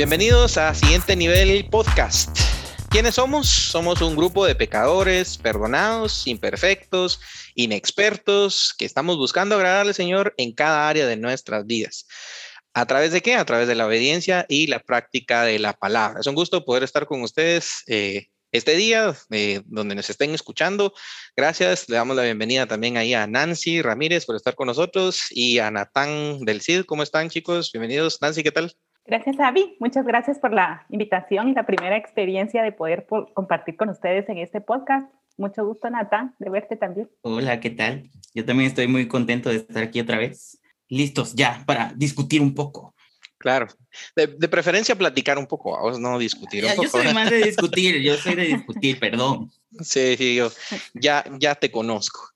Bienvenidos a Siguiente Nivel Podcast. ¿Quiénes somos? Somos un grupo de pecadores, perdonados, imperfectos, inexpertos, que estamos buscando agradar al Señor en cada área de nuestras vidas. ¿A través de qué? A través de la obediencia y la práctica de la palabra. Es un gusto poder estar con ustedes eh, este día, eh, donde nos estén escuchando. Gracias. Le damos la bienvenida también ahí a Nancy Ramírez por estar con nosotros y a Natán del CID. ¿Cómo están, chicos? Bienvenidos. Nancy, ¿qué tal? Gracias, Avi. Muchas gracias por la invitación y la primera experiencia de poder compartir con ustedes en este podcast. Mucho gusto, Natán, de verte también. Hola, ¿qué tal? Yo también estoy muy contento de estar aquí otra vez. Listos ya para discutir un poco. Claro, de, preferencia platicar un poco, vamos, no discutir un poco. Yo soy más de discutir, yo soy de discutir, perdón. Sí, sí, yo ya, ya te conozco.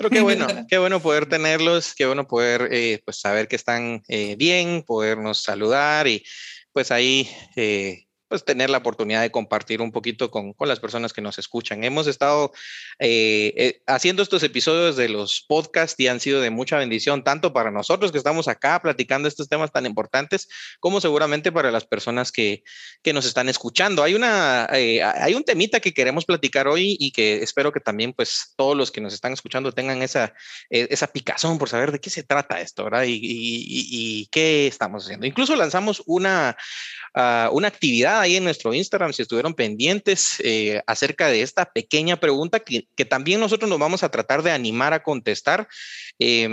Pero qué bueno, qué bueno poder tenerlos, qué bueno poder eh, pues saber que están eh, bien, podernos saludar y pues ahí eh, pues tener la oportunidad de compartir un poquito con, con las personas que nos escuchan. Hemos estado eh, eh, haciendo estos episodios de los podcasts y han sido de mucha bendición, tanto para nosotros que estamos acá platicando estos temas tan importantes, como seguramente para las personas que, que nos están escuchando. Hay, una, eh, hay un temita que queremos platicar hoy y que espero que también pues todos los que nos están escuchando tengan esa, esa picazón por saber de qué se trata esto, ¿verdad? Y, y qué estamos haciendo. Incluso lanzamos una, uh, una actividad ahí en nuestro Instagram, si estuvieron pendientes, eh, acerca de esta pequeña pregunta que, que, también nosotros nos vamos a tratar de animar a contestar. Eh,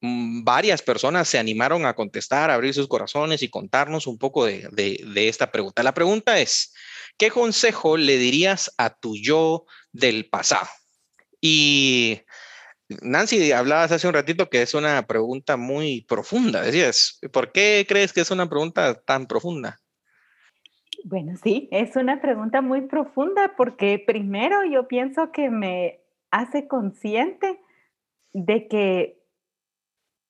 varias personas se animaron a contestar, a abrir sus corazones y contarnos un poco de, de esta pregunta. La pregunta es, ¿qué consejo le dirías a tu yo del pasado? Y Nancy, hablabas hace un ratito que es una pregunta muy profunda. Decías, ¿por qué crees que es una pregunta tan profunda? Bueno, sí, es una pregunta muy profunda porque primero yo pienso que me hace consciente de que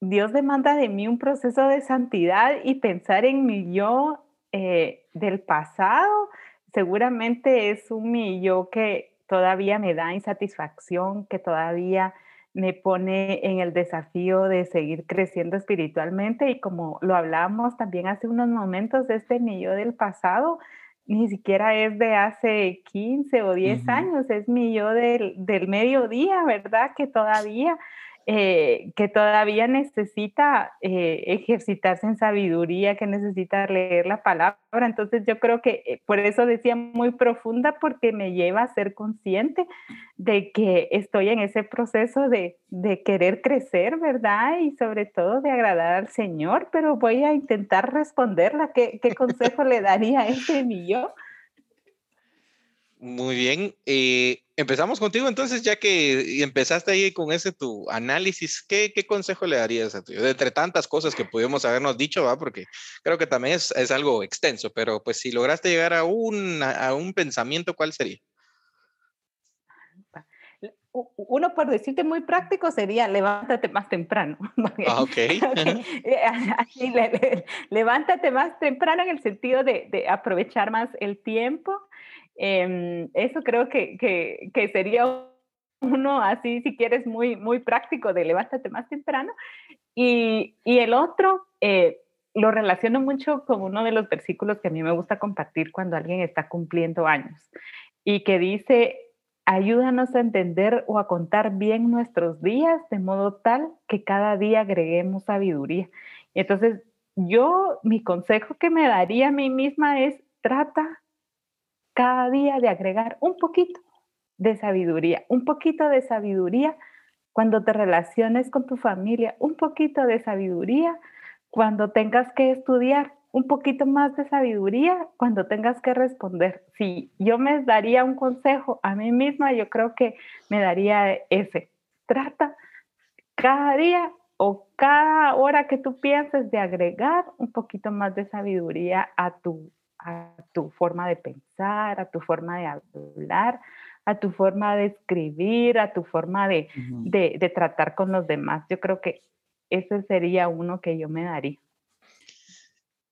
Dios demanda de mí un proceso de santidad y pensar en mi yo eh, del pasado seguramente es un mi yo que todavía me da insatisfacción, que todavía me pone en el desafío de seguir creciendo espiritualmente y como lo hablamos también hace unos momentos, este mi yo del pasado ni siquiera es de hace 15 o 10 años, es mi yo del, del mediodía, ¿verdad? Que todavía eh, que todavía necesita eh, ejercitarse en sabiduría, que necesita leer la palabra. Entonces yo creo que eh, por eso decía muy profunda, porque me lleva a ser consciente de que estoy en ese proceso de, querer crecer, ¿verdad? Y sobre todo de agradar al Señor, pero voy a intentar responderla. ¿Qué, consejo le daría a ese mi yo? Muy bien. Empezamos contigo entonces, ya que empezaste ahí con ese tu análisis, ¿qué, qué consejo le darías a tu De entre tantas cosas que pudimos habernos dicho, ¿va? porque creo que también es, es, algo extenso, pero pues si lograste llegar a un, a un pensamiento, ¿cuál sería? Uno, por decirte muy práctico, sería levántate más temprano. Ah, ok. okay. Así, le, le, levántate más temprano en el sentido de, de aprovechar más el tiempo eh, eso creo que, que, sería uno así, si quieres, muy, muy práctico de levántate más temprano. Y, y el otro, eh, lo relaciono mucho con uno de los versículos que a mí me gusta compartir cuando alguien está cumpliendo años y que dice, ayúdanos a entender o a contar bien nuestros días de modo tal que cada día agreguemos sabiduría. Entonces yo, mi consejo que me daría a mí misma es, trata cada día de agregar un poquito de sabiduría, un poquito de sabiduría cuando te relaciones con tu familia, un poquito de sabiduría cuando tengas que estudiar, un poquito más de sabiduría cuando tengas que responder. Si yo me daría un consejo a mí misma, yo creo que me daría ese. Trata cada día o cada hora que tú pienses de agregar un poquito más de sabiduría a tu a tu forma de pensar, a tu forma de hablar, a tu forma de escribir, a tu forma de, de, de tratar con los demás. Yo creo que ese sería uno que yo me daría.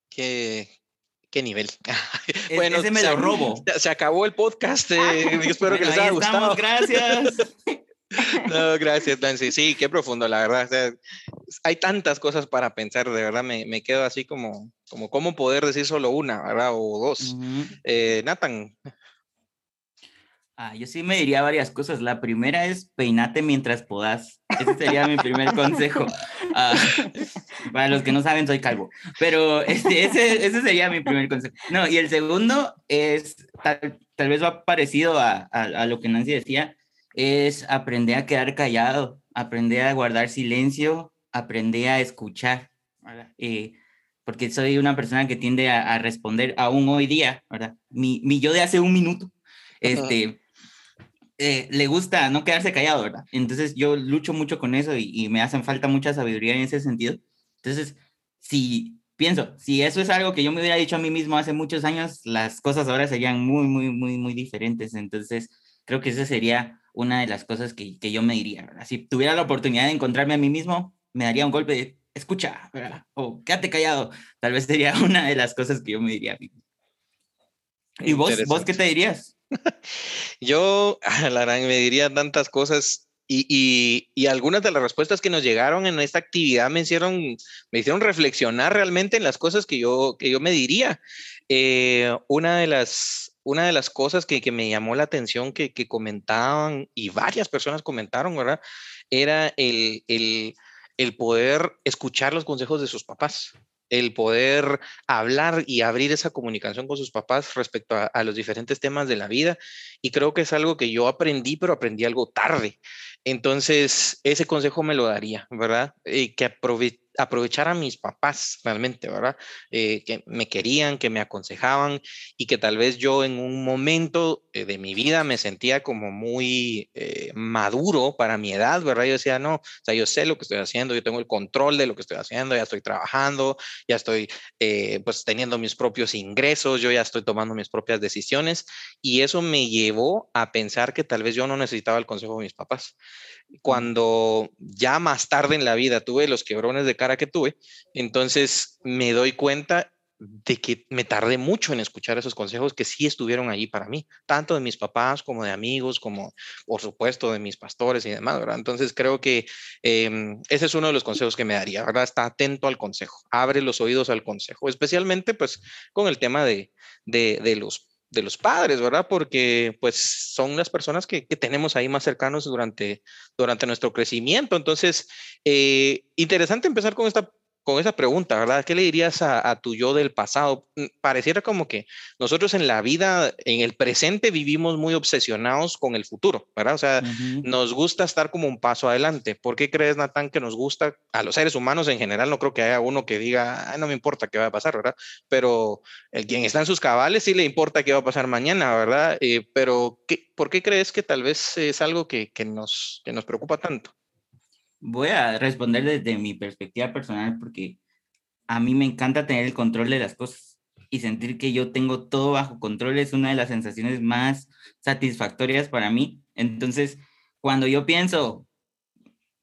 Qué, qué nivel. bueno, ese me se, lo robo. Se acabó el podcast. Eh, espero que les haya gustado. Estamos, gracias. No, gracias, Nancy. Sí, qué profundo, la verdad. hay tantas cosas para pensar, de verdad, me, me, quedo así como, como cómo poder decir solo una, ¿verdad? O dos. Eh, Nathan. Ah, yo sí me diría varias cosas. La primera es peinate mientras podas. Ese sería mi primer consejo. Ah, para los que no saben, soy calvo. Pero este, ese, ese sería mi primer consejo. No, y el segundo es, tal, tal vez va parecido a, a, a lo que Nancy decía, es aprender a quedar callado, aprender a guardar silencio, aprender a escuchar, eh, porque soy una persona que tiende a, responder aún hoy día, ¿verdad? Mi, mi, yo de hace un minuto, este, eh, le gusta no quedarse callado, ¿verdad? Entonces yo lucho mucho con eso y, y me hacen falta mucha sabiduría en ese sentido. Entonces, si pienso, si eso es algo que yo me hubiera dicho a mí mismo hace muchos años, las cosas ahora serían muy, muy, muy, muy diferentes. Entonces, creo que ese sería una de las cosas que, que yo me diría. Si tuviera la oportunidad de encontrarme a mí mismo, me daría un golpe de escucha, ¿verdad? o quédate callado. Tal vez sería una de las cosas que yo me diría a mí. ¿Y vos, vos qué te dirías? yo, la me diría tantas cosas y, y, y, algunas de las respuestas que nos llegaron en esta actividad me hicieron, me hicieron reflexionar realmente en las cosas que yo, que yo me diría. Eh, una de las, una de las cosas que, que me llamó la atención que, que, comentaban y varias personas comentaron, ¿verdad? Era el, el, el poder escuchar los consejos de sus papás el poder hablar y abrir esa comunicación con sus papás respecto a, los diferentes temas de la vida. Y creo que es algo que yo aprendí, pero aprendí algo tarde. Entonces, ese consejo me lo daría, ¿verdad? Eh, que aproveche aprovechar a mis papás realmente, ¿verdad? Eh, que me querían, que me aconsejaban y que tal vez yo en un momento eh, de mi vida me sentía como muy eh, maduro para mi edad, ¿verdad? Yo decía, no, o sea, yo sé lo que estoy haciendo, yo tengo el control de lo que estoy haciendo, ya estoy trabajando, ya estoy pues teniendo mis propios ingresos, yo ya estoy tomando mis propias decisiones y eso me llevó a pensar que tal vez yo no necesitaba el consejo de mis papás cuando ya más tarde en la vida tuve los quebrones de cara que tuve, entonces me doy cuenta de que me tardé mucho en escuchar esos consejos que sí estuvieron ahí para mí, tanto de mis papás como de amigos, como por supuesto de mis pastores y demás, ¿verdad? Entonces creo que eh, ese es uno de los consejos que me daría, ¿verdad? Está atento al consejo, abre los oídos al consejo, especialmente pues con el tema de, de los de los padres, ¿verdad? Porque pues son las personas que, que tenemos ahí más cercanos durante, durante nuestro crecimiento. Entonces, eh, interesante empezar con esta con esa pregunta, ¿verdad? ¿Qué le dirías a, tu yo del pasado? Mm, pareciera como que nosotros en la vida, en el presente, vivimos muy obsesionados con el futuro, ¿verdad? O sea, nos gusta estar como un paso adelante. ¿Por qué crees, Natán, que nos gusta a los seres humanos en general? No creo que haya uno que diga, no me importa qué va a pasar, ¿verdad? Pero el quien está en sus cabales sí le importa qué va a pasar mañana, ¿verdad? Eh, pero ¿qué, ¿por qué crees que tal vez es algo que, que, nos, que nos preocupa tanto? Voy a responder desde mi perspectiva personal porque a mí me encanta tener el control de las cosas y sentir que yo tengo todo bajo control es una de las sensaciones más satisfactorias para mí. Entonces, cuando yo pienso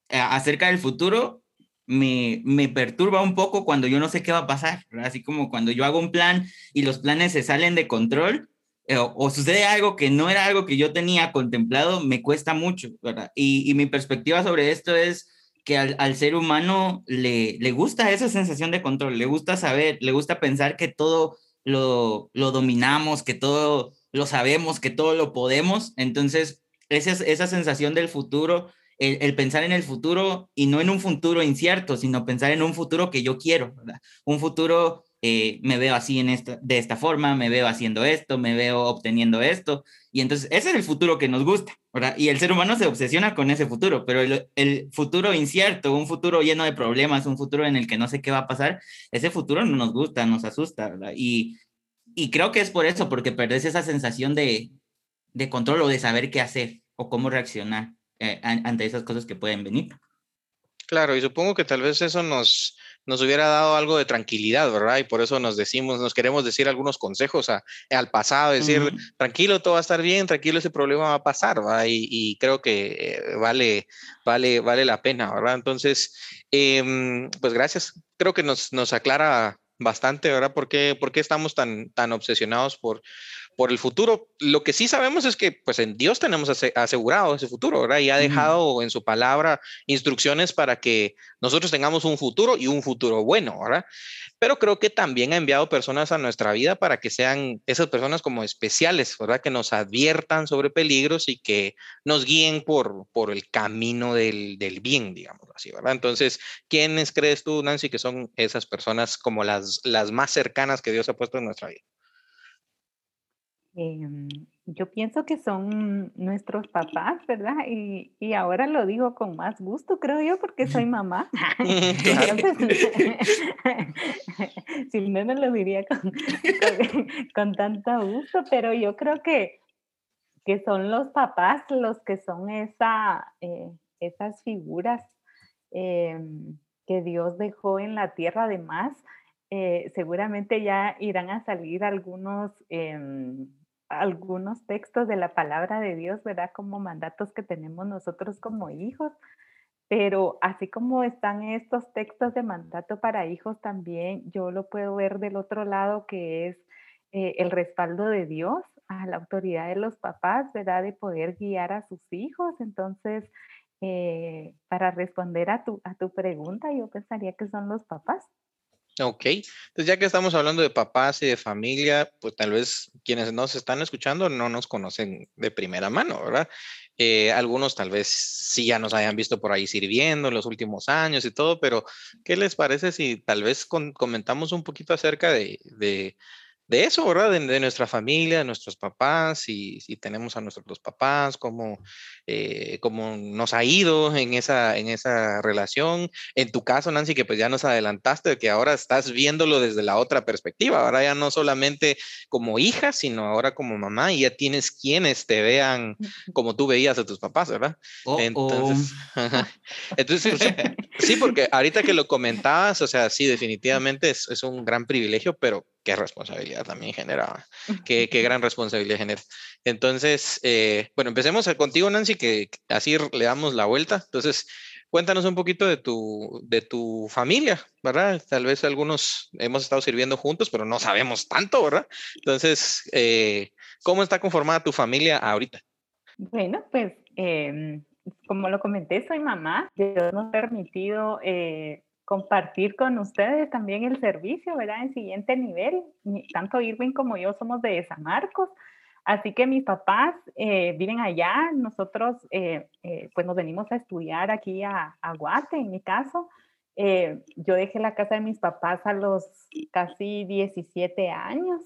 acerca del futuro, me, me, perturba un poco cuando yo no sé qué va a pasar, así como cuando yo hago un plan y los planes se salen de control, eh, o, sucede algo que no era algo que yo tenía contemplado, me cuesta mucho, ¿verdad? Y, mi perspectiva sobre esto es que al, al, ser humano le, le gusta esa sensación de control, le gusta saber, le gusta pensar que todo lo, lo dominamos, que todo lo sabemos, que todo lo podemos. Entonces, esa, esa sensación del futuro, el, el, pensar en el futuro y no en un futuro incierto, sino pensar en un futuro que yo quiero, ¿verdad? Un futuro eh, me veo así en esta, de esta forma, me veo haciendo esto, me veo obteniendo esto. Y entonces ese es el futuro que nos gusta, ¿verdad? Y el ser humano se obsesiona con ese futuro, pero el, el, futuro incierto, un futuro lleno de problemas, un futuro en el que no sé qué va a pasar, ese futuro no nos gusta, nos asusta, ¿verdad? Y, y creo que es por eso, porque perdés esa sensación de, de control o de saber qué hacer o cómo reaccionar eh, ante esas cosas que pueden venir. Claro, y supongo que tal vez eso nos, nos hubiera dado algo de tranquilidad, ¿verdad? Y por eso nos decimos, nos queremos decir algunos consejos a, al pasado, decir, uh -huh. tranquilo, todo va a estar bien, tranquilo, ese problema va a pasar, ¿verdad? Y, y creo que eh, vale, vale, vale la pena, ¿verdad? Entonces, eh, pues gracias. Creo que nos, nos aclara bastante, ¿verdad? ¿Por qué, por qué estamos tan, tan obsesionados por, por el futuro. Lo que sí sabemos es que pues en Dios tenemos asegurado ese futuro, ¿verdad? Y ha dejado en su palabra instrucciones para que nosotros tengamos un futuro y un futuro bueno, ¿verdad? Pero creo que también ha enviado personas a nuestra vida para que sean esas personas como especiales, ¿verdad? Que nos adviertan sobre peligros y que nos guíen por, por el camino del, del bien, digamos así, ¿verdad? Entonces, ¿quiénes crees tú, Nancy, que son esas personas como las, las más cercanas que Dios ha puesto en nuestra vida? Em, yo pienso que son nuestros papás, ¿verdad? Y, y, ahora lo digo con más gusto, creo yo, porque soy mamá. si no, no lo diría con, con, tanto gusto, pero yo creo que, que son los papás los que son esa, eh, esas figuras em, que Dios dejó en la tierra, además. Eh, seguramente ya irán a salir algunos em, algunos textos de la palabra de Dios, ¿verdad? Como mandatos que tenemos nosotros como hijos. Pero así como están estos textos de mandato para hijos, también yo lo puedo ver del otro lado, que es eh, el respaldo de Dios a la autoridad de los papás, ¿verdad? De poder guiar a sus hijos. Entonces, eh, para responder a tu, a tu pregunta, yo pensaría que son los papás. Ok, entonces ya que estamos hablando de papás y de familia, pues tal vez quienes nos están escuchando no nos conocen de primera mano, ¿verdad? Eh, algunos tal vez sí ya nos hayan visto por ahí sirviendo en los últimos años y todo, pero ¿qué les parece si tal vez comentamos un poquito acerca de, de eso, ¿verdad? De, nuestra familia, de nuestros papás, y si tenemos a nuestros dos papás, cómo, eh, cómo nos ha ido en esa, en esa relación. En tu caso, Nancy, que pues ya nos adelantaste, que ahora estás viéndolo desde la otra perspectiva, ahora ya no solamente como hija, sino ahora como mamá, y ya tienes quienes te vean como tú veías a tus papás, ¿verdad? entonces, entonces sí, porque ahorita que lo comentabas, o sea, sí, definitivamente es, es un gran privilegio, pero qué responsabilidad también genera, qué, qué gran responsabilidad genera. Entonces, eh, bueno, empecemos contigo, Nancy, que así le damos la vuelta. Entonces, cuéntanos un poquito de tu, de tu familia, ¿verdad? Tal vez algunos hemos estado sirviendo juntos, pero no sabemos tanto, ¿verdad? Entonces, eh, ¿cómo está conformada tu familia ahorita? Bueno, pues em, como lo comenté, soy mamá. Dios nos ha permitido eh, compartir con ustedes también el servicio, ¿verdad? En siguiente nivel. Tanto Irving como yo somos de San Marcos. Así que mis papás eh, viven allá, nosotros eh, eh, pues nos venimos a estudiar aquí a, a Guate, en mi caso. yo dejé la casa de mis papás a los casi 17 años.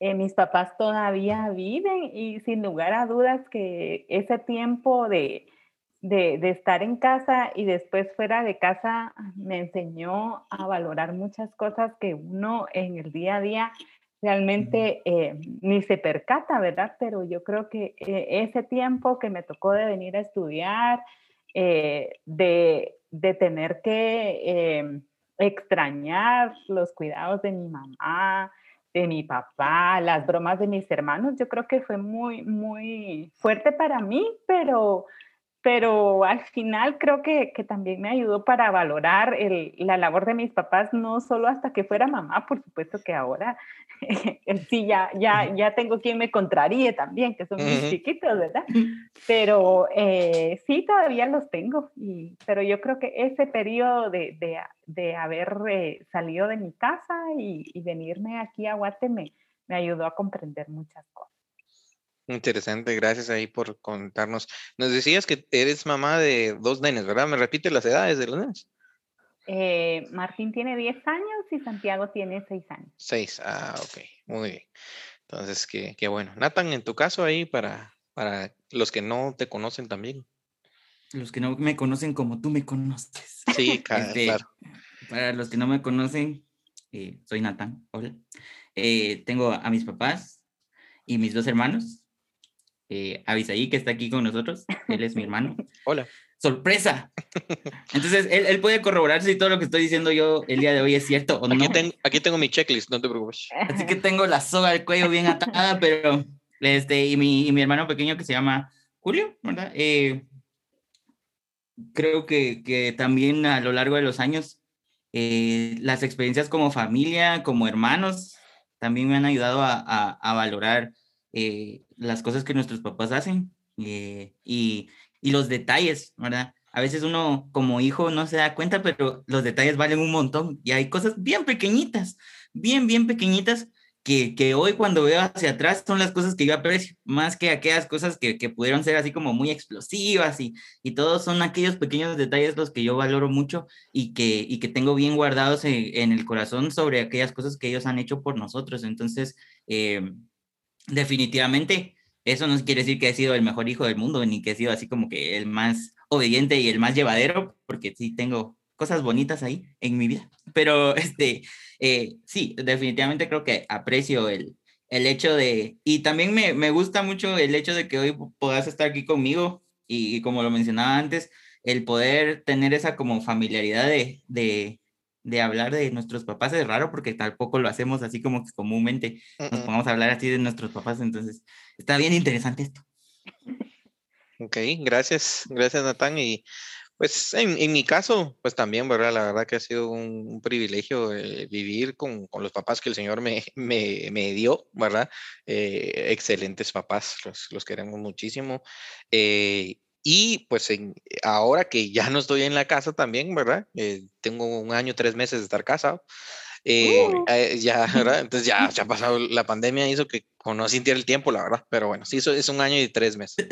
mis papás todavía viven y sin lugar a dudas que ese tiempo de, de, estar en casa y después fuera de casa me enseñó a valorar muchas cosas que uno en el día a día realmente eh, ni se percata, ¿verdad? Pero yo creo que eh, ese tiempo que me tocó de venir a estudiar, eh, de, de, tener que extrañar los cuidados de mi mamá, de mi papá, las bromas de mis hermanos, yo creo que fue muy, muy fuerte para mí, pero pero al final creo que, que, también me ayudó para valorar el, la labor de mis papás, no solo hasta que fuera mamá, por supuesto que ahora sí, ya, ya, ya tengo quien me contraríe también, que son muy chiquitos, ¿verdad? Pero eh, sí, todavía los tengo, y, pero yo creo que ese periodo de, de, de haber eh, salido de mi casa y, y venirme aquí a Guate me, me ayudó a comprender muchas cosas. Interesante, gracias ahí por contarnos. Nos decías que eres mamá de dos nenes, ¿verdad? ¿Me repite las edades de los nenes? Eh, Martín tiene 10 años y Santiago tiene 6 años. 6, ah, ok, muy bien. Entonces, qué, qué, bueno. Nathan, en tu caso ahí, para, para los que no te conocen también. Los que no me conocen como tú me conoces. Sí, este, claro. Para los que no me conocen, eh, soy Nathan, hola. Eh, tengo a mis papás y mis dos hermanos eh, Avisaí, que está aquí con nosotros. Él es mi hermano. Hola. ¡Sorpresa! Entonces, él, él, puede corroborar si todo lo que estoy diciendo yo el día de hoy es cierto o aquí no. Tengo, aquí tengo mi checklist, no te preocupes. Así que tengo la soga del cuello bien atada, pero... Este, y, mi, y mi hermano pequeño que se llama Julio, ¿verdad? Eh, creo que, que también a lo largo de los años eh, las experiencias como familia, como hermanos, también me han ayudado a, a, valorar eh, las cosas que nuestros papás hacen y, y, los detalles, ¿verdad? A veces uno como hijo no se da cuenta, pero los detalles valen un montón y hay cosas bien pequeñitas, bien, bien pequeñitas que, hoy cuando veo hacia atrás son las cosas que yo aprecio, más que aquellas cosas que, que pudieron ser así como muy explosivas y, y todos son aquellos pequeños detalles los que yo valoro mucho y que, y que tengo bien guardados en, el corazón sobre aquellas cosas que ellos han hecho por nosotros. Entonces, eh, definitivamente, eso no quiere decir que he sido el mejor hijo del mundo, ni que he sido así como que el más obediente y el más llevadero, porque sí tengo cosas bonitas ahí en mi vida. Pero este, eh, sí, definitivamente creo que aprecio el, el hecho de, y también me, me, gusta mucho el hecho de que hoy puedas estar aquí conmigo y, como lo mencionaba antes, el poder tener esa como familiaridad de, de, de, hablar de nuestros papás es raro porque tampoco lo hacemos así como que comúnmente nos pongamos a hablar así de nuestros papás, entonces está bien interesante esto. Ok, gracias, gracias Natán y pues en, en, mi caso, pues también, ¿verdad? La verdad que ha sido un, privilegio eh, vivir con, con, los papás que el Señor me, me, me dio, ¿verdad? Eh, excelentes papás, los, los queremos muchísimo. Eh, y pues en, ahora que ya no estoy en la casa también, ¿verdad? tengo un año, tres meses de estar casado. Uh. ya, ¿verdad? Entonces ya, ya ha pasado la pandemia, hizo que no sintiera el tiempo, la verdad, pero bueno, sí, eso es un año y tres meses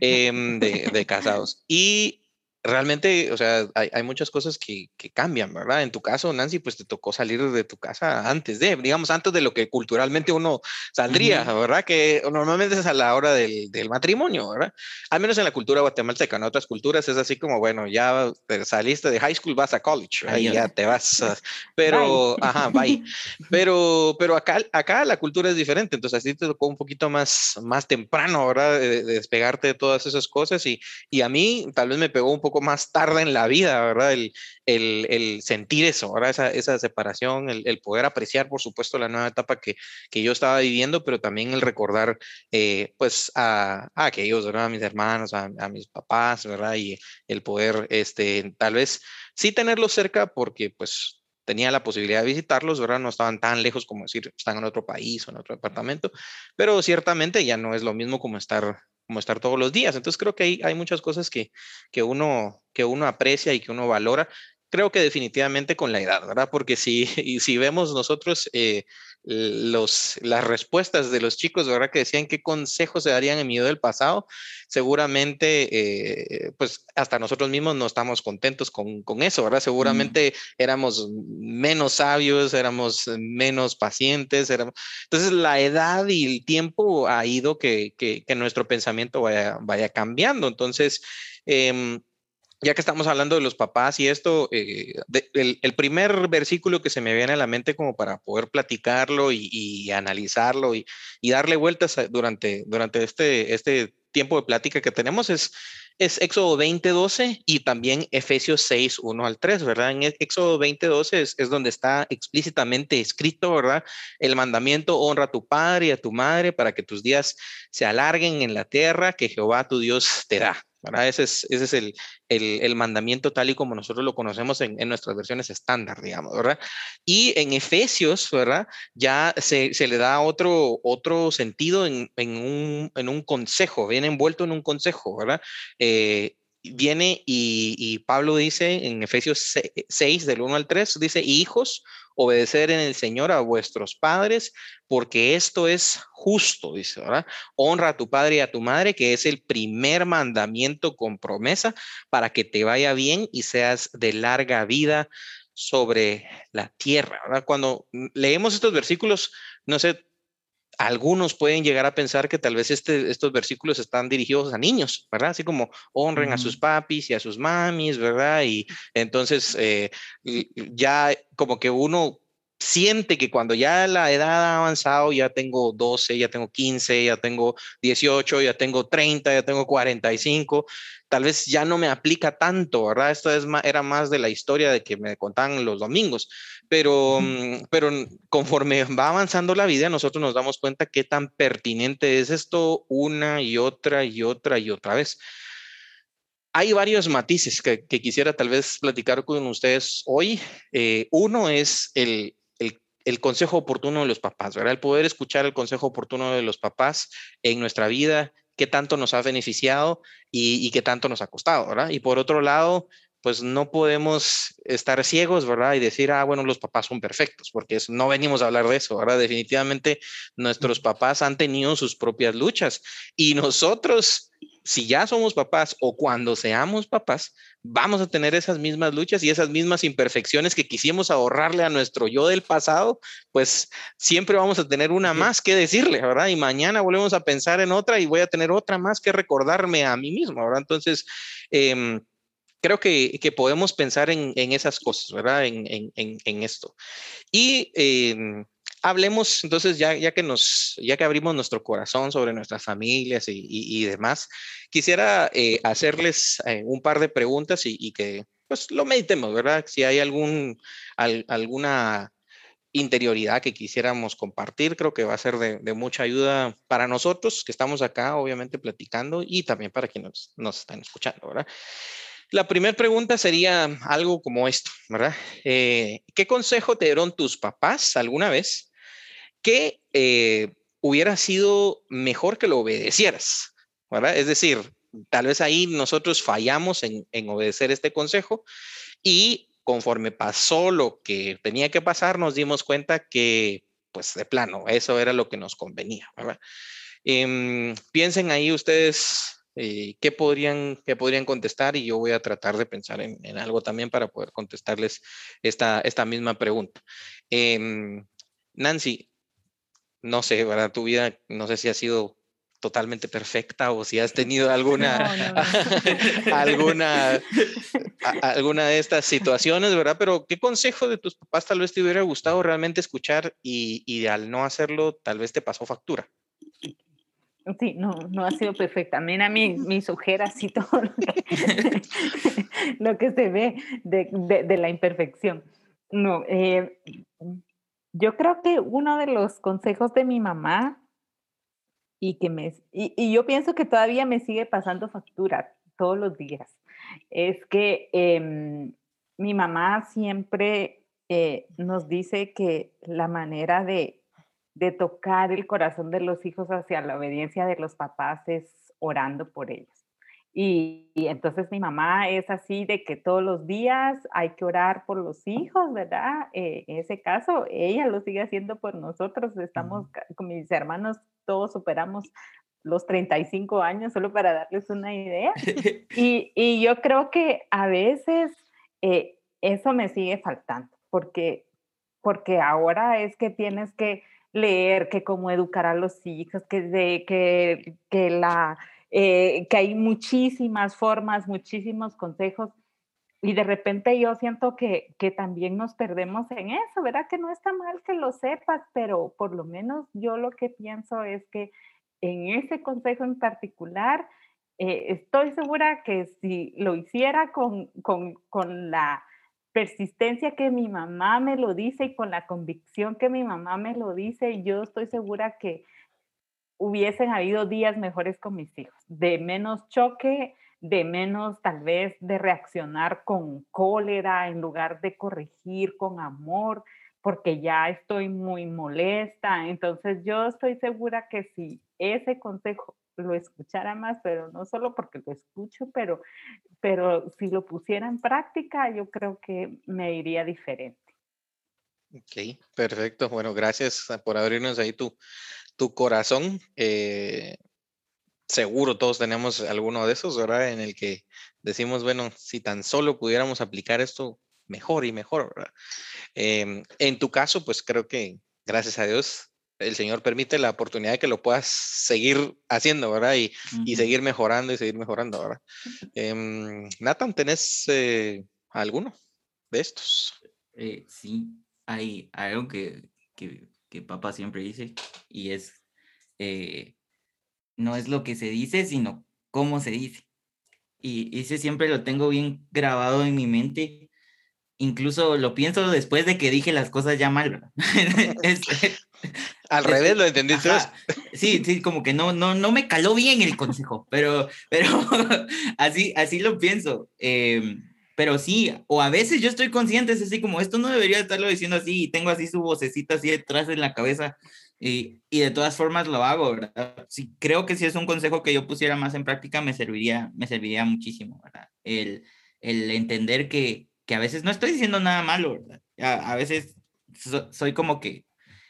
em, de, de casados. Y realmente, o sea, hay, hay muchas cosas que, que, cambian, ¿verdad? En tu caso, Nancy, pues te tocó salir de tu casa antes de, digamos, antes de lo que culturalmente uno saldría, ¿verdad? Que normalmente es a la hora del, del, matrimonio, ¿verdad? Al menos en la cultura guatemalteca, en otras culturas es así como, bueno, ya saliste de high school, vas a college, ahí ya te vas, pero, ajá, bye. Pero, pero acá, acá la cultura es diferente, entonces así te tocó un poquito más, más temprano, ¿verdad? De, de despegarte de todas esas cosas y, y a mí tal vez me pegó un poco más tarde en la vida, ¿verdad? El, sentir eso, ¿verdad? Esa, separación, el, poder apreciar, por supuesto, la nueva etapa que, yo estaba viviendo, pero también el recordar, eh, pues, a, a, aquellos, ¿verdad? A mis hermanos, a, a, mis papás, ¿verdad? Y el poder, este, tal vez sí tenerlos cerca porque, pues, tenía la posibilidad de visitarlos, ¿verdad? No estaban tan lejos como decir, están en otro país o en otro departamento, pero ciertamente ya no es lo mismo como estar como estar todos los días. Entonces creo que hay, hay muchas cosas que, que, uno, que uno aprecia y que uno valora. Creo que definitivamente con la edad, ¿verdad? Porque si, si vemos nosotros eh, los, las respuestas de los chicos, ¿verdad? Que decían qué consejos se darían en mi del pasado, seguramente, eh, pues hasta nosotros mismos no estamos contentos con, con eso, ¿verdad? Seguramente éramos menos sabios, éramos menos pacientes, éramos... entonces la edad y el tiempo ha ido que, que, que nuestro pensamiento vaya, vaya cambiando. Entonces, eh, ya que estamos hablando de los papás y esto, eh, el, primer versículo que se me viene a la mente como para poder platicarlo y, analizarlo y, darle vueltas durante, durante este, este tiempo de plática que tenemos es, es Éxodo 20:12 y también Efesios 6, 1 al 3, ¿verdad? En Éxodo 20:12 es, es donde está explícitamente escrito, ¿verdad? El mandamiento, honra a tu padre y a tu madre para que tus días se alarguen en la tierra que Jehová tu Dios te da. Ese es, ese es el, el, el, mandamiento tal y como nosotros lo conocemos en, en, nuestras versiones estándar, digamos, ¿verdad? Y en Efesios, ¿verdad? Ya se, se le da otro, otro sentido en, en, un, en, un, consejo, viene envuelto en un consejo, ¿verdad? Eh, viene y, y, Pablo dice en Efesios 6, del 1 al 3, dice, hijos, obedecer en el Señor a vuestros padres, porque esto es justo, dice, ¿verdad? Honra a tu padre y a tu madre, que es el primer mandamiento con promesa para que te vaya bien y seas de larga vida sobre la tierra. Cuando leemos estos versículos, no sé, algunos pueden llegar a pensar que tal vez este, estos versículos están dirigidos a niños, ¿verdad? Así como honren a sus papis y a sus mamis, ¿verdad? Y entonces eh, ya como que uno siente que cuando ya la edad ha avanzado, ya tengo 12, ya tengo 15, ya tengo 18, ya tengo 30, ya tengo 45, tal vez ya no me aplica tanto, ¿verdad? Esto es era más de la historia de que me contaban los domingos, pero, mm, pero conforme va avanzando la vida, nosotros nos damos cuenta qué tan pertinente es esto una y otra y otra y otra vez. hay varios matices que, quisiera tal vez platicar con ustedes hoy. Eh, uno es el, el, consejo oportuno de los papás, ¿verdad? El poder escuchar el consejo oportuno de los papás en nuestra vida, qué tanto nos ha beneficiado y, y qué tanto nos ha costado, ¿verdad? Y por otro lado, pues no podemos estar ciegos, ¿verdad? Y decir, ah, bueno, los papás son perfectos, porque no venimos a hablar de eso, ¿verdad? Definitivamente nuestros papás han tenido sus propias luchas y nosotros, si ya somos papás o cuando seamos papás, vamos a tener esas mismas luchas y esas mismas imperfecciones que quisimos ahorrarle a nuestro yo del pasado, pues siempre vamos a tener una más que decirle, ¿verdad? Y mañana volvemos a pensar en otra y voy a tener otra más que recordarme a mí mismo, ¿verdad? Entonces, eh, creo que, que podemos pensar en, en, esas cosas, ¿verdad? En, en, en esto. Y em, hablemos entonces, ya, que nos, ya que abrimos nuestro corazón sobre nuestras familias y, demás, quisiera eh, hacerles eh, un par de preguntas y, que pues lo meditemos, ¿verdad? Si hay algún, alguna interioridad que quisiéramos compartir, creo que va a ser de, de, mucha ayuda para nosotros que estamos acá, obviamente, platicando y también para quienes nos están escuchando, ¿verdad? La primera pregunta sería algo como esto, ¿verdad? Eh, ¿Qué consejo te dieron tus papás alguna vez que eh, hubiera sido mejor que lo obedecieras? ¿verdad? Es decir, tal vez ahí nosotros fallamos en, en obedecer este consejo y conforme pasó lo que tenía que pasar, nos dimos cuenta que, pues de plano, eso era lo que nos convenía. ¿verdad? Eh, piensen ahí ustedes eh, ¿qué, podrían, ¿qué podrían contestar? Y yo voy a tratar de pensar en, algo también para poder contestarles esta, esta misma pregunta. Eh, Nancy, no sé, ¿verdad? Tu vida, no sé si ha sido totalmente perfecta o si has tenido alguna, no, no. alguna, alguna de estas situaciones, ¿verdad? Pero ¿qué consejo de tus papás tal vez te hubiera gustado realmente escuchar y, y al no hacerlo tal vez te pasó factura? Sí, no, no ha sido perfecta. Mira mi, mis ojeras y todo lo que, lo que se ve de, de, de, la imperfección. No, eh, yo creo que uno de los consejos de mi mamá y que me y, yo pienso que todavía me sigue pasando factura todos los días es que eh, mi mamá siempre eh, nos dice que la manera de de tocar el corazón de los hijos hacia la obediencia de los papás es orando por ellos. Y, y, entonces mi mamá es así de que todos los días hay que orar por los hijos, ¿verdad? Eh, en ese caso, ella lo sigue haciendo por nosotros. Estamos con mis hermanos, todos superamos los 35 años, solo para darles una idea. Y, y yo creo que a veces eh, eso me sigue faltando, porque, porque ahora es que tienes que leer, que cómo educar a los hijos, que, de, que, que, la, eh, que hay muchísimas formas, muchísimos consejos. Y de repente yo siento que, que también nos perdemos en eso, ¿verdad? Que no está mal que lo sepas, pero por lo menos yo lo que pienso es que en ese consejo en particular, eh, estoy segura que si lo hiciera con, con, con la persistencia que mi mamá me lo dice y con la convicción que mi mamá me lo dice, yo estoy segura que hubiesen habido días mejores con mis hijos, de menos choque, de menos tal vez de reaccionar con cólera en lugar de corregir con amor, porque ya estoy muy molesta. Entonces yo estoy segura que si ese consejo lo escuchara más, pero no solo porque lo escucho, pero, pero si lo pusiera en práctica, yo creo que me iría diferente. Ok, perfecto. Bueno, gracias por abrirnos ahí tu, tu corazón. Eh, seguro todos tenemos alguno de esos, ¿verdad? En el que decimos, bueno, si tan solo pudiéramos aplicar esto mejor y mejor, ¿verdad? Eh, en tu caso, pues creo que gracias a Dios el Señor permite la oportunidad de que lo puedas seguir haciendo, ¿verdad? Y, uh -huh. y seguir mejorando y seguir mejorando, ¿verdad? Eh, Nathan, ¿tenés eh, alguno de estos? Eh, sí, hay algo que, que, que, papá siempre dice y es, eh, no es lo que se dice, sino cómo se dice. Y ese siempre lo tengo bien grabado en mi mente incluso lo pienso después de que dije las cosas ya mal. es, Al revés, lo entendiste. Sí, sí, como que no, no, no me caló bien el consejo, pero, pero así, así lo pienso. Em, pero sí, o a veces yo estoy consciente, es así como, esto no debería estarlo diciendo así, y tengo así su vocecita así detrás en la cabeza, y, y, de todas formas lo hago, ¿verdad? Sí, creo que si es un consejo que yo pusiera más en práctica, me serviría, me serviría muchísimo, ¿verdad? El, el entender que, que a veces no estoy diciendo nada malo, ¿verdad? A, a veces soy como que,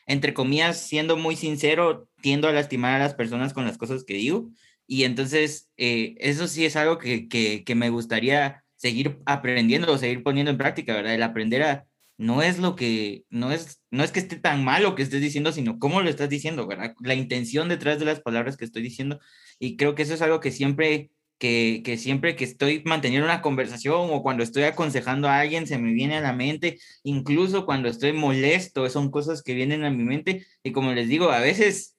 entre comillas, siendo muy sincero, tiendo a lastimar a las personas con las cosas que digo. Y entonces, eh, eso sí es algo que, que, que me gustaría seguir aprendiendo seguir poniendo en práctica, ¿verdad? El aprender a, no es lo que, no es, no es que esté tan mal lo que estés diciendo, sino cómo lo estás diciendo, ¿verdad? La intención detrás de las palabras que estoy diciendo. Y creo que eso es algo que siempre, que, que siempre que estoy manteniendo una conversación o cuando estoy aconsejando a alguien se me viene a la mente, incluso cuando estoy molesto, son cosas que vienen a mi mente. Y como les digo, a veces,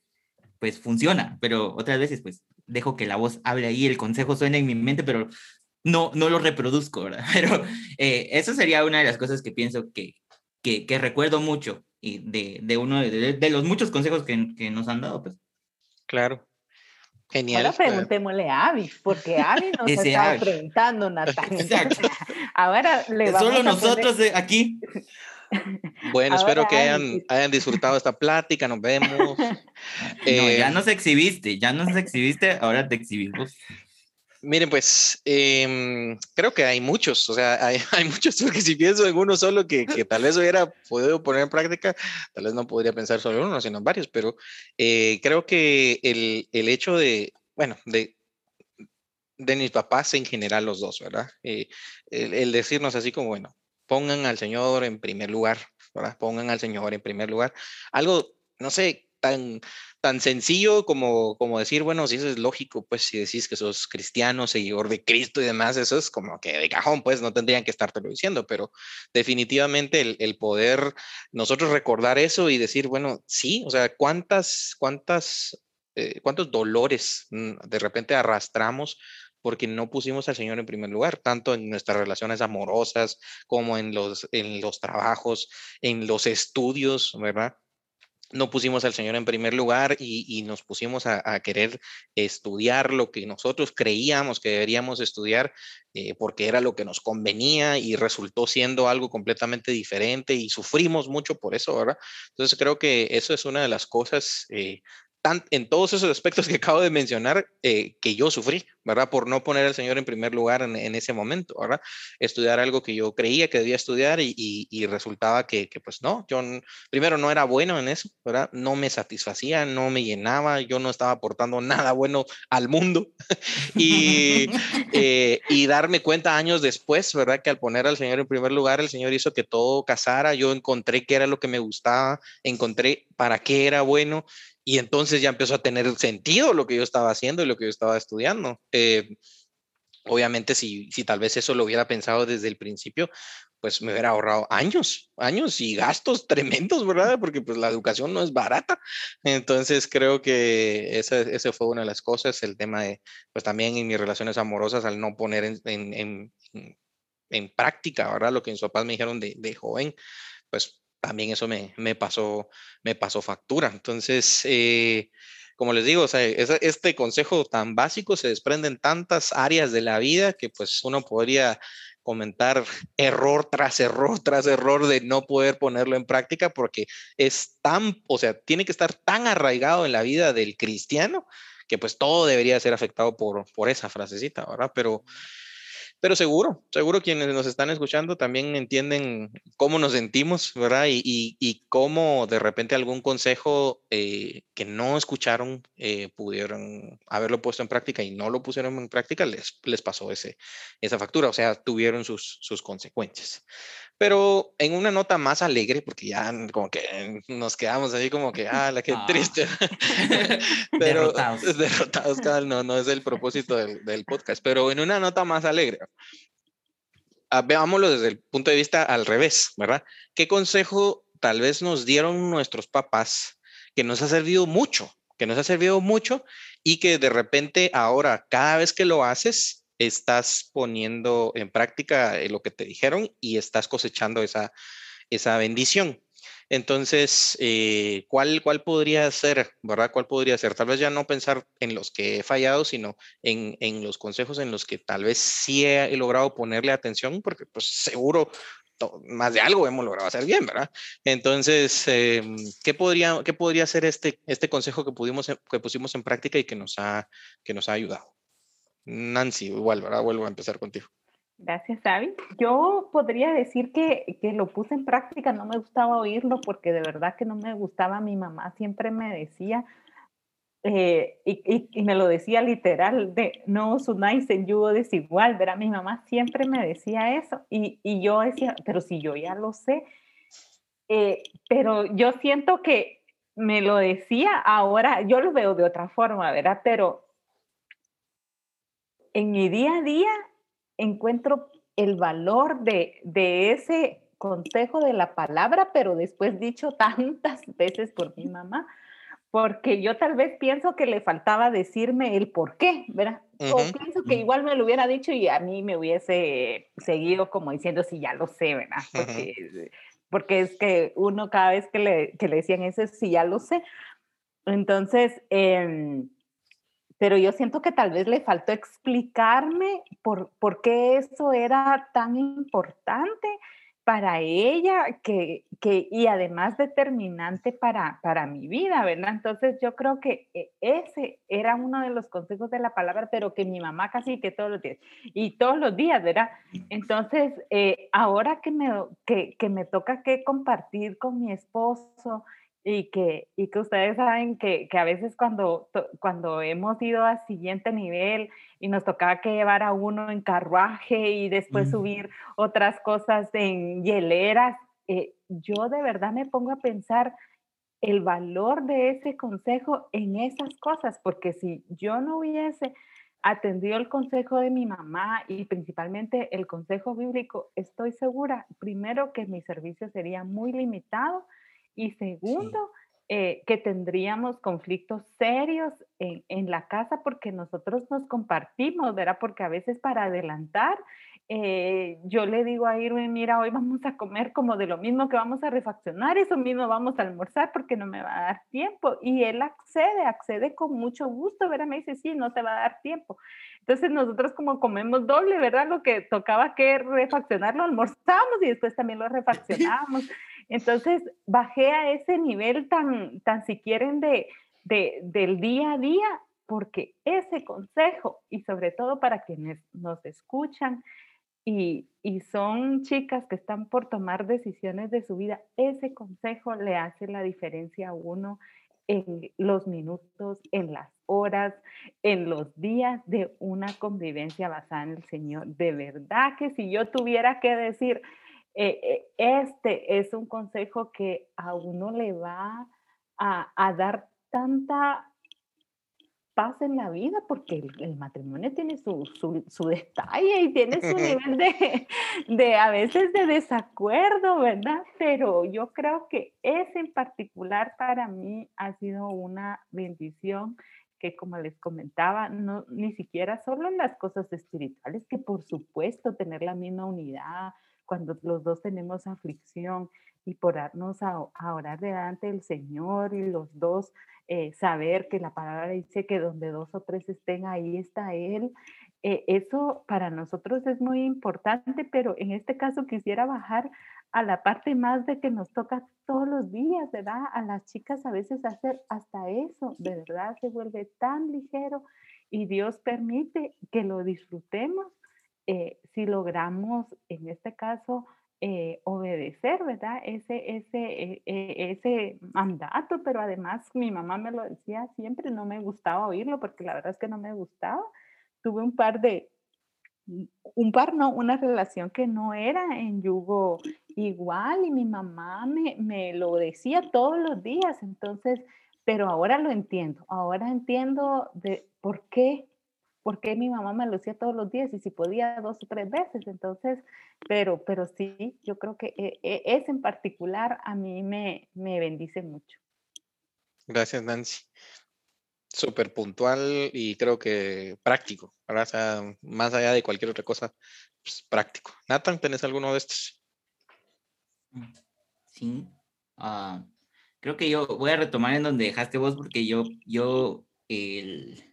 pues funciona, pero otras veces, pues dejo que la voz hable ahí, el consejo suena en mi mente, pero no, no lo reproduzco, ¿verdad? Pero eh, eso sería una de las cosas que pienso que, que, que recuerdo mucho y de, de uno de, de, los muchos consejos que, que, nos han dado, pues. Claro. Genial. Ahora preguntémosle a Avi, porque Avi nos está preguntando, Natán. Exacto. Ahora le vamos Solo nosotros aquí. Bueno, Ahora espero que hayan, hayan, disfrutado esta plática, nos vemos. no, eh, ya nos exhibiste, ya nos exhibiste, ahora te exhibimos. Miren, pues eh, creo que hay muchos, o sea, hay, hay, muchos, porque si pienso en uno solo que, que, tal vez hubiera podido poner en práctica, tal vez no podría pensar solo uno, sino en varios, pero eh, creo que el, el, hecho de, bueno, de, de mis papás en general, los dos, ¿verdad? Eh, el, el, decirnos así como, bueno, pongan al Señor en primer lugar, ¿verdad? Pongan al Señor en primer lugar. Algo, no sé, tan tan sencillo como, como decir, bueno, si eso es lógico, pues si decís que sos cristiano, seguidor de Cristo y demás, eso es como que de cajón, pues no tendrían que estártelo diciendo, pero definitivamente el, el poder nosotros recordar eso y decir, bueno, sí, o sea, cuántas, cuántas, eh, cuántos dolores mm, de repente arrastramos porque no pusimos al Señor en primer lugar, tanto en nuestras relaciones amorosas como en los, en los trabajos, en los estudios, ¿verdad? No pusimos al Señor en primer lugar y, nos pusimos a, a, querer estudiar lo que nosotros creíamos que deberíamos estudiar eh, porque era lo que nos convenía y resultó siendo algo completamente diferente y sufrimos mucho por eso, ¿verdad? Entonces creo que eso es una de las cosas eh, tan, en todos esos aspectos que acabo de mencionar eh, que yo sufrí, ¿verdad? Por no poner al Señor en primer lugar en, en, ese momento, ¿verdad? Estudiar algo que yo creía que debía estudiar y, y, y resultaba que, que, pues no, yo primero no era bueno en eso, ¿verdad? No me satisfacía, no me llenaba, yo no estaba aportando nada bueno al mundo y, eh, y darme cuenta años después, ¿verdad? Que al poner al Señor en primer lugar, el Señor hizo que todo casara, yo encontré qué era lo que me gustaba, encontré para qué era bueno y entonces ya empezó a tener sentido lo que yo estaba haciendo y lo que yo estaba estudiando. Eh, obviamente, si, si tal vez eso lo hubiera pensado desde el principio, pues me hubiera ahorrado años, años y gastos tremendos, ¿verdad? Porque pues la educación no es barata. Entonces creo que esa, esa fue una de las cosas, el tema de, pues también en mis relaciones amorosas, al no poner en, en, en, en práctica, ¿verdad? Lo que mis papás me dijeron de, de joven, pues también eso me, me, pasó, me pasó factura. Entonces, eh, como les digo, o sea, este consejo tan básico se desprende en tantas áreas de la vida que pues uno podría comentar error tras error tras error de no poder ponerlo en práctica porque es tan, o sea, tiene que estar tan arraigado en la vida del cristiano que pues todo debería ser afectado por, por esa frasecita, ¿verdad? Pero pero seguro, seguro quienes nos están escuchando también entienden cómo nos sentimos, ¿verdad? Y, y, cómo de repente algún consejo eh, que no escucharon eh, pudieron haberlo puesto en práctica y no lo pusieron en práctica, les, les pasó ese, esa factura, o sea, tuvieron sus, sus consecuencias. Pero en una nota más alegre, porque ya como que nos quedamos ahí como que, ah, la que ah. triste. pero derrotados, derrotados no, no es el propósito del, del podcast, pero en una nota más alegre ah, veámoslo desde el punto de vista al revés, ¿verdad? ¿Qué consejo tal vez nos dieron nuestros papás que nos ha servido mucho, que nos ha servido mucho y que de repente ahora cada vez que lo haces estás poniendo en práctica eh, lo que te dijeron y estás cosechando esa, esa bendición. Entonces, eh, ¿cuál, ¿cuál podría ser, verdad? ¿Cuál podría ser? Tal vez ya no pensar en los que he fallado, sino en, en los consejos en los que tal vez sí he, logrado ponerle atención, porque pues seguro más de algo hemos logrado hacer bien, ¿verdad? Entonces, em, ¿qué, podría, ¿qué podría ser este, este consejo que, pudimos, que pusimos en práctica y que nos, ha, que nos ha ayudado? Nancy, igual, ¿verdad? Vuelvo a empezar contigo. Gracias, Abby. Yo podría decir que, que, lo puse en práctica, no me gustaba oírlo porque de verdad que no me gustaba. Mi mamá siempre me decía, eh, y, me lo decía literal, de no en yugo desigual, ¿verdad? Mi mamá siempre me decía eso y, y yo decía, pero si yo ya lo sé, eh, pero yo siento que me lo decía ahora, yo lo veo de otra forma, ¿verdad? Pero en mi día a día encuentro el valor de, de ese consejo de la palabra, pero después dicho tantas veces por mi mamá, porque yo tal vez pienso que le faltaba decirme el por qué, ¿verdad? O pienso que igual me lo hubiera dicho y a mí me hubiese seguido como diciendo, sí, ya lo sé, ¿verdad? Porque, porque es que uno cada vez que le, que le decían eso, sí, ya lo sé. Entonces, eh, pero yo siento que tal vez le faltó explicarme por, por qué eso era tan importante para ella que, que, y además determinante para, para mi vida, ¿verdad? Entonces yo creo que e, ese era uno de los consejos de la palabra, pero que mi mamá casi que todos los días, y todos los días, ¿verdad? Entonces, eh, ahora que me, que, que me toca que compartir con mi esposo, y que, y que ustedes saben que, que, a veces cuando, cuando hemos ido al siguiente nivel y nos tocaba que llevar a uno en carruaje y después subir otras cosas en hieleras, eh, yo de verdad me pongo a pensar el valor de ese consejo en esas cosas, porque si yo no hubiese atendido el consejo de mi mamá y principalmente el consejo bíblico, estoy segura, primero, que mi servicio sería muy limitado y segundo, eh, que tendríamos conflictos serios en, en, la casa porque nosotros nos compartimos, ¿verdad? Porque a veces para adelantar, eh, yo le digo a Irwin, mira, hoy vamos a comer como de lo mismo que vamos a refaccionar, eso mismo vamos a almorzar porque no me va a dar tiempo. Y él accede, accede con mucho gusto, ¿verdad? Me dice, sí, no te va a dar tiempo. Entonces nosotros como comemos doble, ¿verdad? Lo que tocaba que refaccionar lo almorzamos y después también lo refaccionamos. Entonces, bajé a ese nivel tan, tan si quieren, de, de, del día a día, porque ese consejo, y sobre todo para quienes nos escuchan y, y son chicas que están por tomar decisiones de su vida, ese consejo le hace la diferencia a uno en los minutos, en las horas, en los días de una convivencia basada en el Señor. De verdad que si yo tuviera que decir, eh, eh, este es un consejo que a uno le va a, dar tanta paz en la vida porque el, matrimonio tiene su, su, detalle y tiene su nivel de, de, a veces de desacuerdo, ¿verdad? Pero yo creo que ese en particular para mí ha sido una bendición que como les comentaba, no ni siquiera solo en las cosas espirituales, que por supuesto tener la misma unidad, cuando los dos tenemos aflicción y por darnos a, orar delante del Señor y los dos eh, saber que la palabra dice que donde dos o tres estén, ahí está Él. Eh, eso para nosotros es muy importante, pero en este caso quisiera bajar a la parte más de que nos toca todos los días, ¿verdad? A las chicas a veces hacer hasta eso, de verdad se vuelve tan ligero y Dios permite que lo disfrutemos eh, si logramos, en este caso, eh, obedecer, ¿verdad? Ese, ese, e, ese mandato, pero además mi mamá me lo decía siempre, no me gustaba oírlo porque la verdad es que no me gustaba. Tuve un par de, un par, no, una relación que no era en yugo igual y mi mamá me, me lo decía todos los días, entonces, pero ahora lo entiendo, ahora entiendo de por qué porque mi mamá me lo hacía todos los días y si podía dos o tres veces. Entonces, pero, pero sí, yo creo que e, e, ese en particular a mí me, me bendice mucho. Gracias, Nancy. Súper puntual y creo que práctico, O sea, más allá de cualquier otra cosa, pues, práctico. Nathan, ¿tenés alguno de estos? Sí. ah, creo que yo voy a retomar en donde dejaste vos porque yo, yo, el,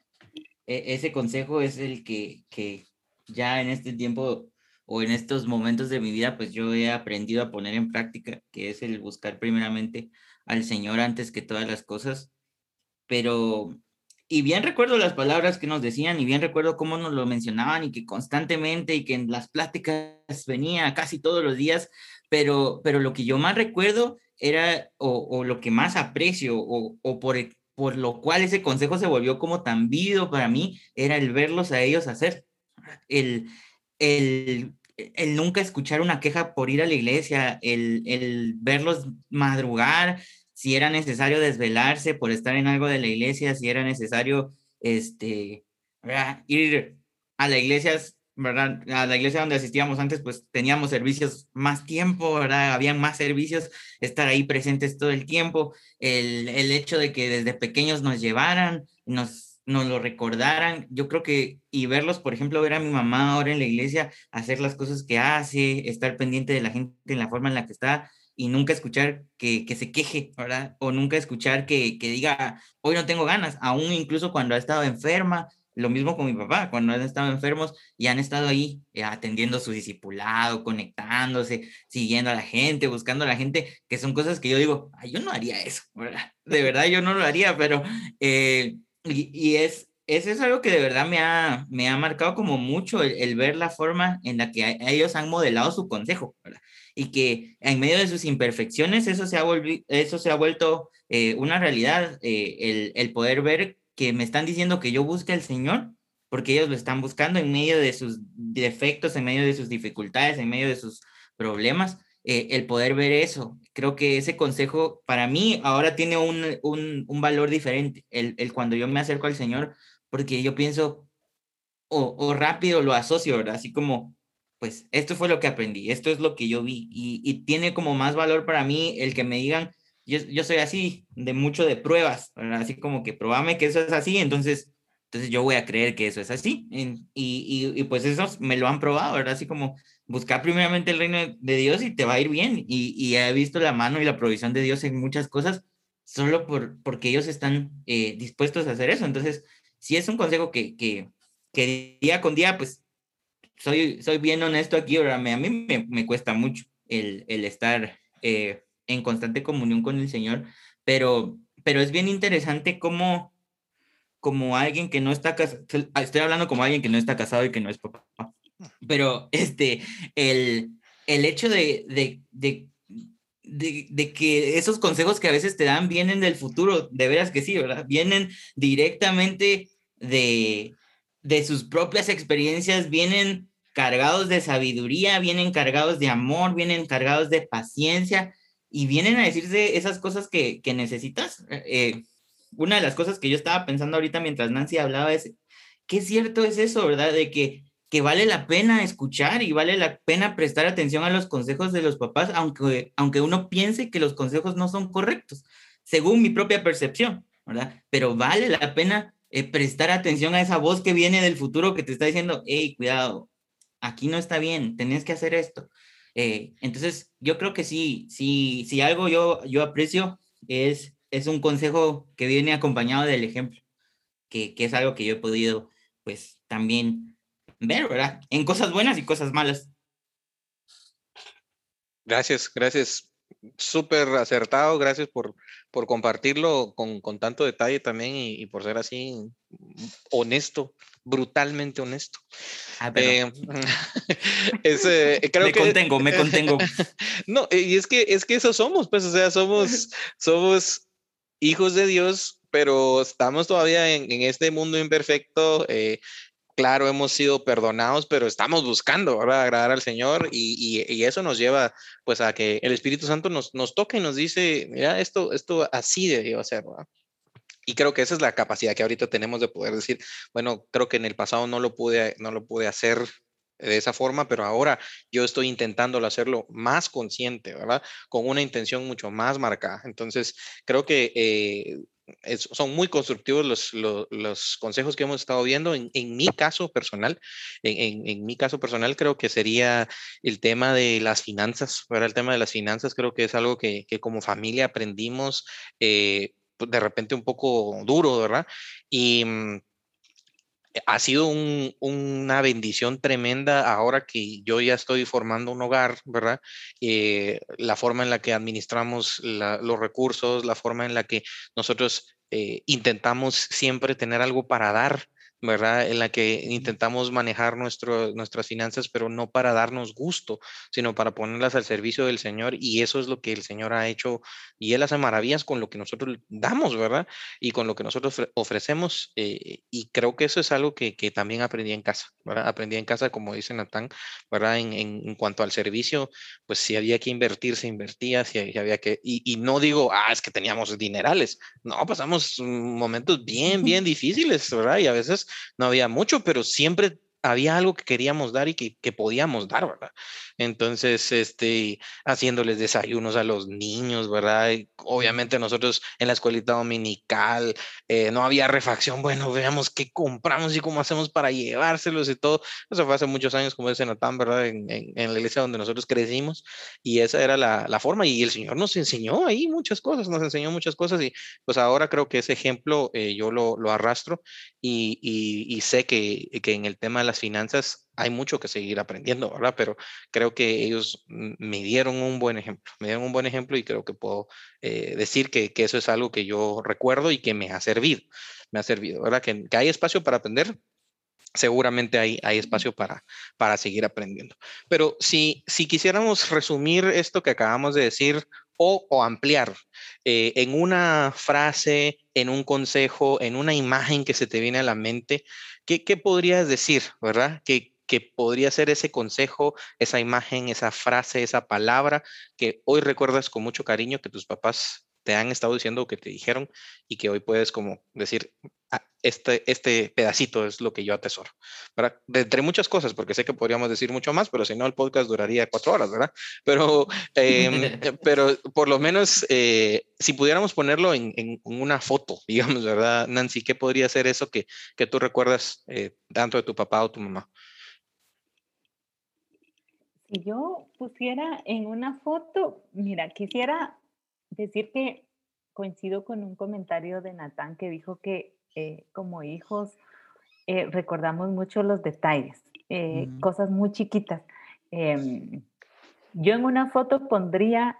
ese consejo es el que, que ya en este tiempo o en estos momentos de mi vida, pues yo he aprendido a poner en práctica, que es el buscar primeramente al Señor antes que todas las cosas. Pero, y bien recuerdo las palabras que nos decían, y bien recuerdo cómo nos lo mencionaban, y que constantemente, y que en las pláticas venía casi todos los días, pero, pero lo que yo más recuerdo era, o, lo que más aprecio, o, o por, por lo cual ese consejo se volvió como tan vívido para mí, era el verlos a ellos hacer. El, el, el nunca escuchar una queja por ir a la iglesia, el, el verlos madrugar, si era necesario desvelarse por estar en algo de la iglesia, si era necesario este, ir a la iglesia ¿verdad? A la iglesia donde asistíamos antes, pues teníamos servicios más tiempo, ¿verdad? Habían más servicios, estar ahí presentes todo el tiempo, el, el hecho de que desde pequeños nos llevaran, nos, nos lo recordaran, yo creo que, y verlos, por ejemplo, ver a mi mamá ahora en la iglesia, hacer las cosas que hace, estar pendiente de la gente en la forma en la que está, y nunca escuchar que, que se queje, ¿verdad? O nunca escuchar que, que diga, hoy no tengo ganas, aún incluso cuando ha estado enferma, lo mismo con mi papá, cuando han estado enfermos y han estado ahí eh, atendiendo su discipulado, conectándose, siguiendo a la gente, buscando a la gente, que son cosas que yo digo, yo no haría eso. De verdad yo no lo haría, pero, eh, y, es, eso es algo que de verdad me ha, me ha marcado como mucho el, ver la forma en la que ellos han modelado su consejo. Y que en medio de sus imperfecciones eso se ha, eso se ha vuelto eh, una realidad, el poder ver que me están diciendo que yo busque al Señor, porque ellos lo están buscando en medio de sus defectos, en medio de sus dificultades, en medio de sus problemas, eh, el poder ver eso. Creo que ese consejo para mí ahora tiene un, un, un valor diferente, el, el, cuando yo me acerco al Señor, porque yo pienso, o, o rápido lo asocio, ¿verdad? Así como, pues esto fue lo que aprendí, esto es lo que yo vi, y, y tiene como más valor para mí el que me digan, yo, soy así, de mucho de pruebas, así como que probame que eso es así, entonces, entonces yo voy a creer que eso es así. Y, y, pues eso me lo han probado, ¿verdad? Así como buscar primeramente el reino de Dios y te va a ir bien. Y, he visto la mano y la provisión de Dios en muchas cosas solo por, porque ellos están eh, dispuestos a hacer eso. Entonces, si es un consejo que, que, que día con día, pues soy, soy bien honesto aquí, ¿verdad? A mí me, me cuesta mucho el, el estar... Eh, en constante comunión con el Señor, pero, pero es bien interesante cómo, como alguien que no está casado, estoy hablando como alguien que no está casado y que no es papá, pero este, el, el hecho de, de, de, de, que esos consejos que a veces te dan vienen del futuro, de veras que sí, ¿verdad? Vienen directamente de, de sus propias experiencias, vienen cargados de sabiduría, vienen cargados de amor, vienen cargados de paciencia, y vienen a decirse esas cosas que, que necesitas. Eh, una de las cosas que yo estaba pensando ahorita mientras Nancy hablaba es, qué cierto es eso, ¿verdad? De que, que vale la pena escuchar y vale la pena prestar atención a los consejos de los papás, aunque, aunque uno piense que los consejos no son correctos, según mi propia percepción, ¿verdad? Pero vale la pena eh, prestar atención a esa voz que viene del futuro que te está diciendo, hey, cuidado, aquí no está bien, tenés que hacer esto. Eh, entonces, yo creo que sí, sí, si algo yo, yo aprecio es, es un consejo que viene acompañado del ejemplo, que, que es algo que yo he podido, pues, también ver, ¿verdad? En cosas buenas y cosas malas. Gracias, gracias. Súper acertado, gracias por, por compartirlo con, con tanto detalle también y, y, por ser así honesto brutalmente honesto. Ah, eh, creo me contengo, me contengo. no, y es que es que eso somos, pues, o sea, somos, somos hijos de Dios, pero estamos todavía en, en este mundo imperfecto. Eh, claro, hemos sido perdonados, pero estamos buscando ¿verdad? agradar al Señor y, y, y, eso nos lleva pues a que el Espíritu Santo nos, nos y nos dice, mira, esto, esto así debió ser, ¿verdad? Y creo que esa es la capacidad que ahorita tenemos de poder decir, bueno, creo que en el pasado no lo pude, no lo pude hacer de esa forma, pero ahora yo estoy intentándolo hacerlo más consciente, ¿verdad? Con una intención mucho más marcada. Entonces, creo que eh, son muy constructivos los, los, consejos que hemos estado viendo. En, en mi caso personal, en, en, mi caso personal creo que sería el tema de las finanzas. Para el tema de las finanzas creo que es algo que, que como familia aprendimos eh, pues, de repente un poco duro, ¿verdad? Y mm, ha sido una bendición tremenda ahora que yo ya estoy formando un hogar, ¿verdad? Eh, la forma en la que administramos los recursos, la forma en la que nosotros eh, intentamos siempre tener algo para dar, ¿verdad? En la que intentamos manejar nuestro, nuestras finanzas, pero no para darnos gusto, sino para ponerlas al servicio del Señor. Y eso es lo que el Señor ha hecho. Y Él hace maravillas con lo que nosotros damos, ¿verdad? Y con lo que nosotros ofrecemos. Eh, y creo que eso es algo que, que, también aprendí en casa, ¿verdad? Aprendí en casa, como dice Natán, ¿verdad? En, en, cuanto al servicio, pues si había que invertir, se invertía, si había que... Y, y no digo, ah, es que teníamos dinerales. No, pasamos momentos bien, bien difíciles, ¿verdad? Y a veces no había mucho, pero siempre había algo que queríamos dar y que, que, podíamos dar, ¿verdad? Entonces, este, haciéndoles desayunos a los niños, ¿verdad? obviamente nosotros en la escuelita dominical eh, no había refacción, bueno, veamos qué compramos y cómo hacemos para llevárselos y todo. Eso fue hace muchos años, como dice Natán, ¿verdad? En, en, en, la iglesia donde nosotros crecimos y esa era la, la, forma y el Señor nos enseñó ahí muchas cosas, nos enseñó muchas cosas y pues ahora creo que ese ejemplo eh, yo lo, lo arrastro y, y, y sé que, que en el tema de las finanzas hay mucho que seguir aprendiendo, ¿verdad? Pero creo que ellos me dieron un buen ejemplo, me dieron un buen ejemplo y creo que puedo eh, decir que, que, eso es algo que yo recuerdo y que me ha servido, me ha servido, ¿verdad? Que, que hay espacio para aprender, seguramente hay, hay espacio para, para seguir aprendiendo. Pero si, si quisiéramos resumir esto que acabamos de decir o, ampliar eh, en una frase, en un consejo, en una imagen que se te viene a la mente, ¿qué, podrías decir, verdad? Que podría ser ese consejo, esa imagen, esa frase, esa palabra que hoy recuerdas con mucho cariño que tus papás te han estado diciendo o que te dijeron y que hoy puedes como decir, ah, este, este pedacito es lo que yo atesoro, ¿verdad? De entre muchas cosas, porque sé que podríamos decir mucho más, pero si no el podcast duraría cuatro horas, ¿verdad? Pero, eh, pero por lo menos eh, si pudiéramos ponerlo en, en, una foto, digamos, ¿verdad? Nancy, ¿qué podría ser eso que, que tú recuerdas eh, tanto de tu papá o tu mamá? Si yo pusiera en una foto, mira, quisiera decir que coincido con un comentario de Natán que dijo que eh, como hijos eh, recordamos mucho los detalles, eh, mm. cosas muy chiquitas. Em, yo en una foto pondría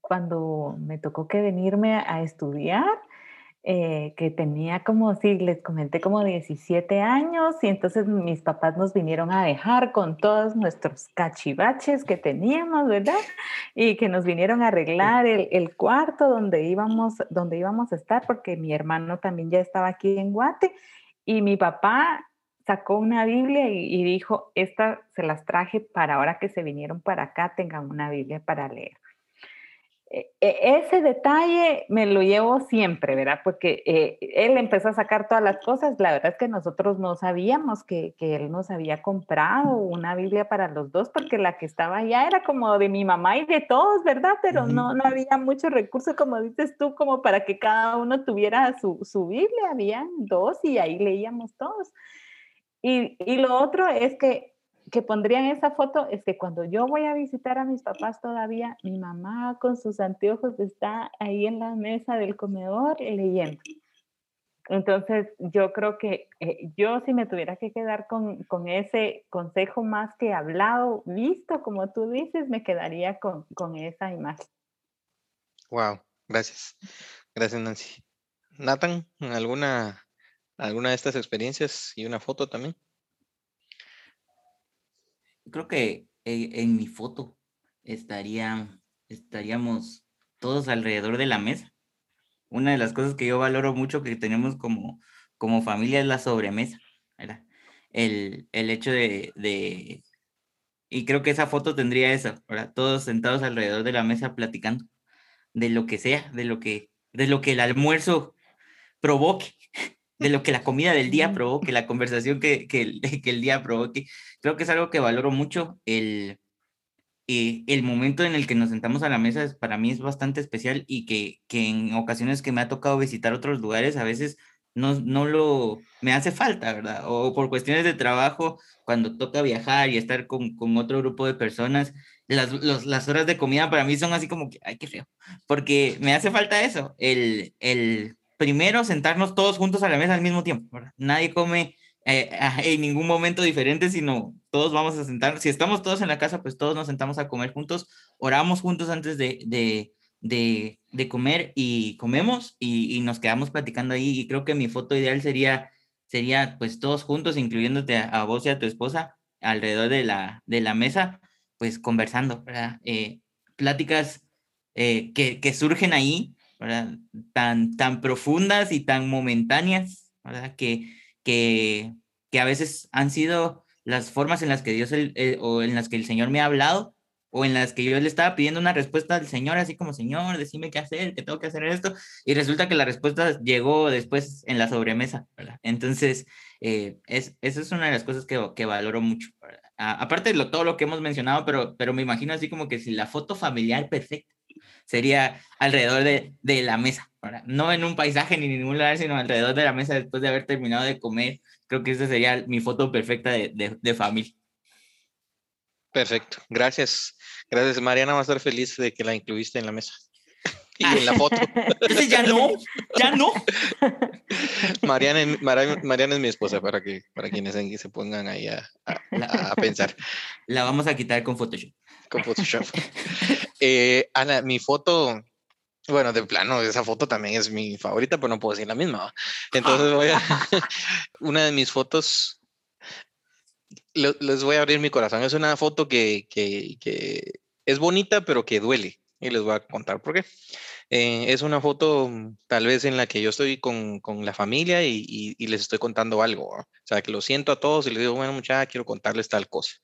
cuando me tocó que venirme a estudiar, eh, que tenía como, sí, les comenté como 17 años y entonces mis papás nos vinieron a dejar con todos nuestros cachivaches que teníamos, ¿verdad? Y que nos vinieron a arreglar el, el cuarto donde íbamos, donde íbamos a estar porque mi hermano también ya estaba aquí en Guate y mi papá sacó una Biblia y, y dijo, esta se las traje para ahora que se vinieron para acá, tengan una Biblia para leer. E, e, ese detalle me lo llevo siempre, ¿verdad? Porque eh, él empezó a sacar todas las cosas. La verdad es que nosotros no sabíamos que, que, él nos había comprado una Biblia para los dos, porque la que estaba allá era como de mi mamá y de todos, ¿verdad? Pero no, no había mucho recurso, como dices tú, como para que cada uno tuviera su, su Biblia. Habían dos y ahí leíamos todos. Y, y lo otro es que que pondrían esa foto es que cuando yo voy a visitar a mis papás todavía, mi mamá con sus anteojos está ahí en la mesa del comedor leyendo. Entonces, yo creo que eh, yo si me tuviera que quedar con, con, ese consejo más que hablado, visto, como tú dices, me quedaría con, con esa imagen. Wow, gracias. Gracias, Nancy. Nathan, ¿alguna, ¿alguna de estas experiencias y una foto también? Creo que en, mi foto estaría, estaríamos todos alrededor de la mesa. Una de las cosas que yo valoro mucho que tenemos como, como familia es la sobremesa. El, el hecho de, de, y creo que esa foto tendría eso, ¿verdad? Todos sentados alrededor de la mesa platicando de lo que sea, de lo que, de lo que el almuerzo provoque, de lo que la comida del día provoque, la conversación que, que, el, que el día provoque. Creo que es algo que valoro mucho, el, eh, el momento en el que nos sentamos a la mesa es, para mí es bastante especial y que, que en ocasiones que me ha tocado visitar otros lugares, a veces no, no lo, me hace falta, ¿verdad? O por cuestiones de trabajo, cuando toca viajar y estar con, con otro grupo de personas, las, las horas de comida para mí son así como que, ay, qué feo, porque me hace falta eso, el, el primero sentarnos todos juntos a la mesa al mismo tiempo, ¿verdad? Nadie come eh, en ningún momento diferente, sino todos vamos a sentar, si estamos todos en la casa, pues todos nos sentamos a comer juntos, oramos juntos antes de, de, de, de comer y comemos y, y, nos quedamos platicando ahí y creo que mi foto ideal sería, sería pues todos juntos, incluyéndote a, a vos y a tu esposa, alrededor de la, de la mesa, pues conversando, ¿verdad? Eh, pláticas eh, que, que, surgen ahí, ¿verdad? Tan, tan profundas y tan momentáneas, ¿verdad? Que, que, que a veces han sido las formas en las que Dios el, eh, o en las que el Señor me ha hablado o en las que yo le estaba pidiendo una respuesta al Señor, así como, Señor, decime qué hacer, que tengo que hacer esto, y resulta que la respuesta llegó después en la sobremesa, ¿verdad? Entonces, eh, es, esa es una de las cosas que, que valoro mucho, ¿verdad? aparte de lo, todo lo que hemos mencionado, pero, pero me imagino así como que si la foto familiar perfecta sería alrededor de, de la mesa, ¿verdad? no en un paisaje ni en ningún lugar, sino alrededor de la mesa después de haber terminado de comer. Creo que esa sería mi foto perfecta de, de, de familia. Perfecto, gracias. Gracias. Mariana va a estar feliz de que la incluiste en la mesa y en la foto. Ya no, ya no. Mariana, Mariana, es mi esposa para que para quienes se pongan ahí a, a, a pensar. La vamos a quitar con Photoshop. Con Photoshop. Eh, Ana, mi foto, bueno, de plano, esa foto también es mi favorita, pero no puedo decir la misma. Entonces voy a una de mis fotos. Les voy a abrir mi corazón. Es una foto que, que, que es bonita, pero que duele. Y les voy a contar por qué. Eh, es una foto tal vez en la que yo estoy con, con la familia y, y, y, les estoy contando algo. ¿no? O sea, que lo siento a todos y les digo, bueno, muchachos, quiero contarles tal cosa.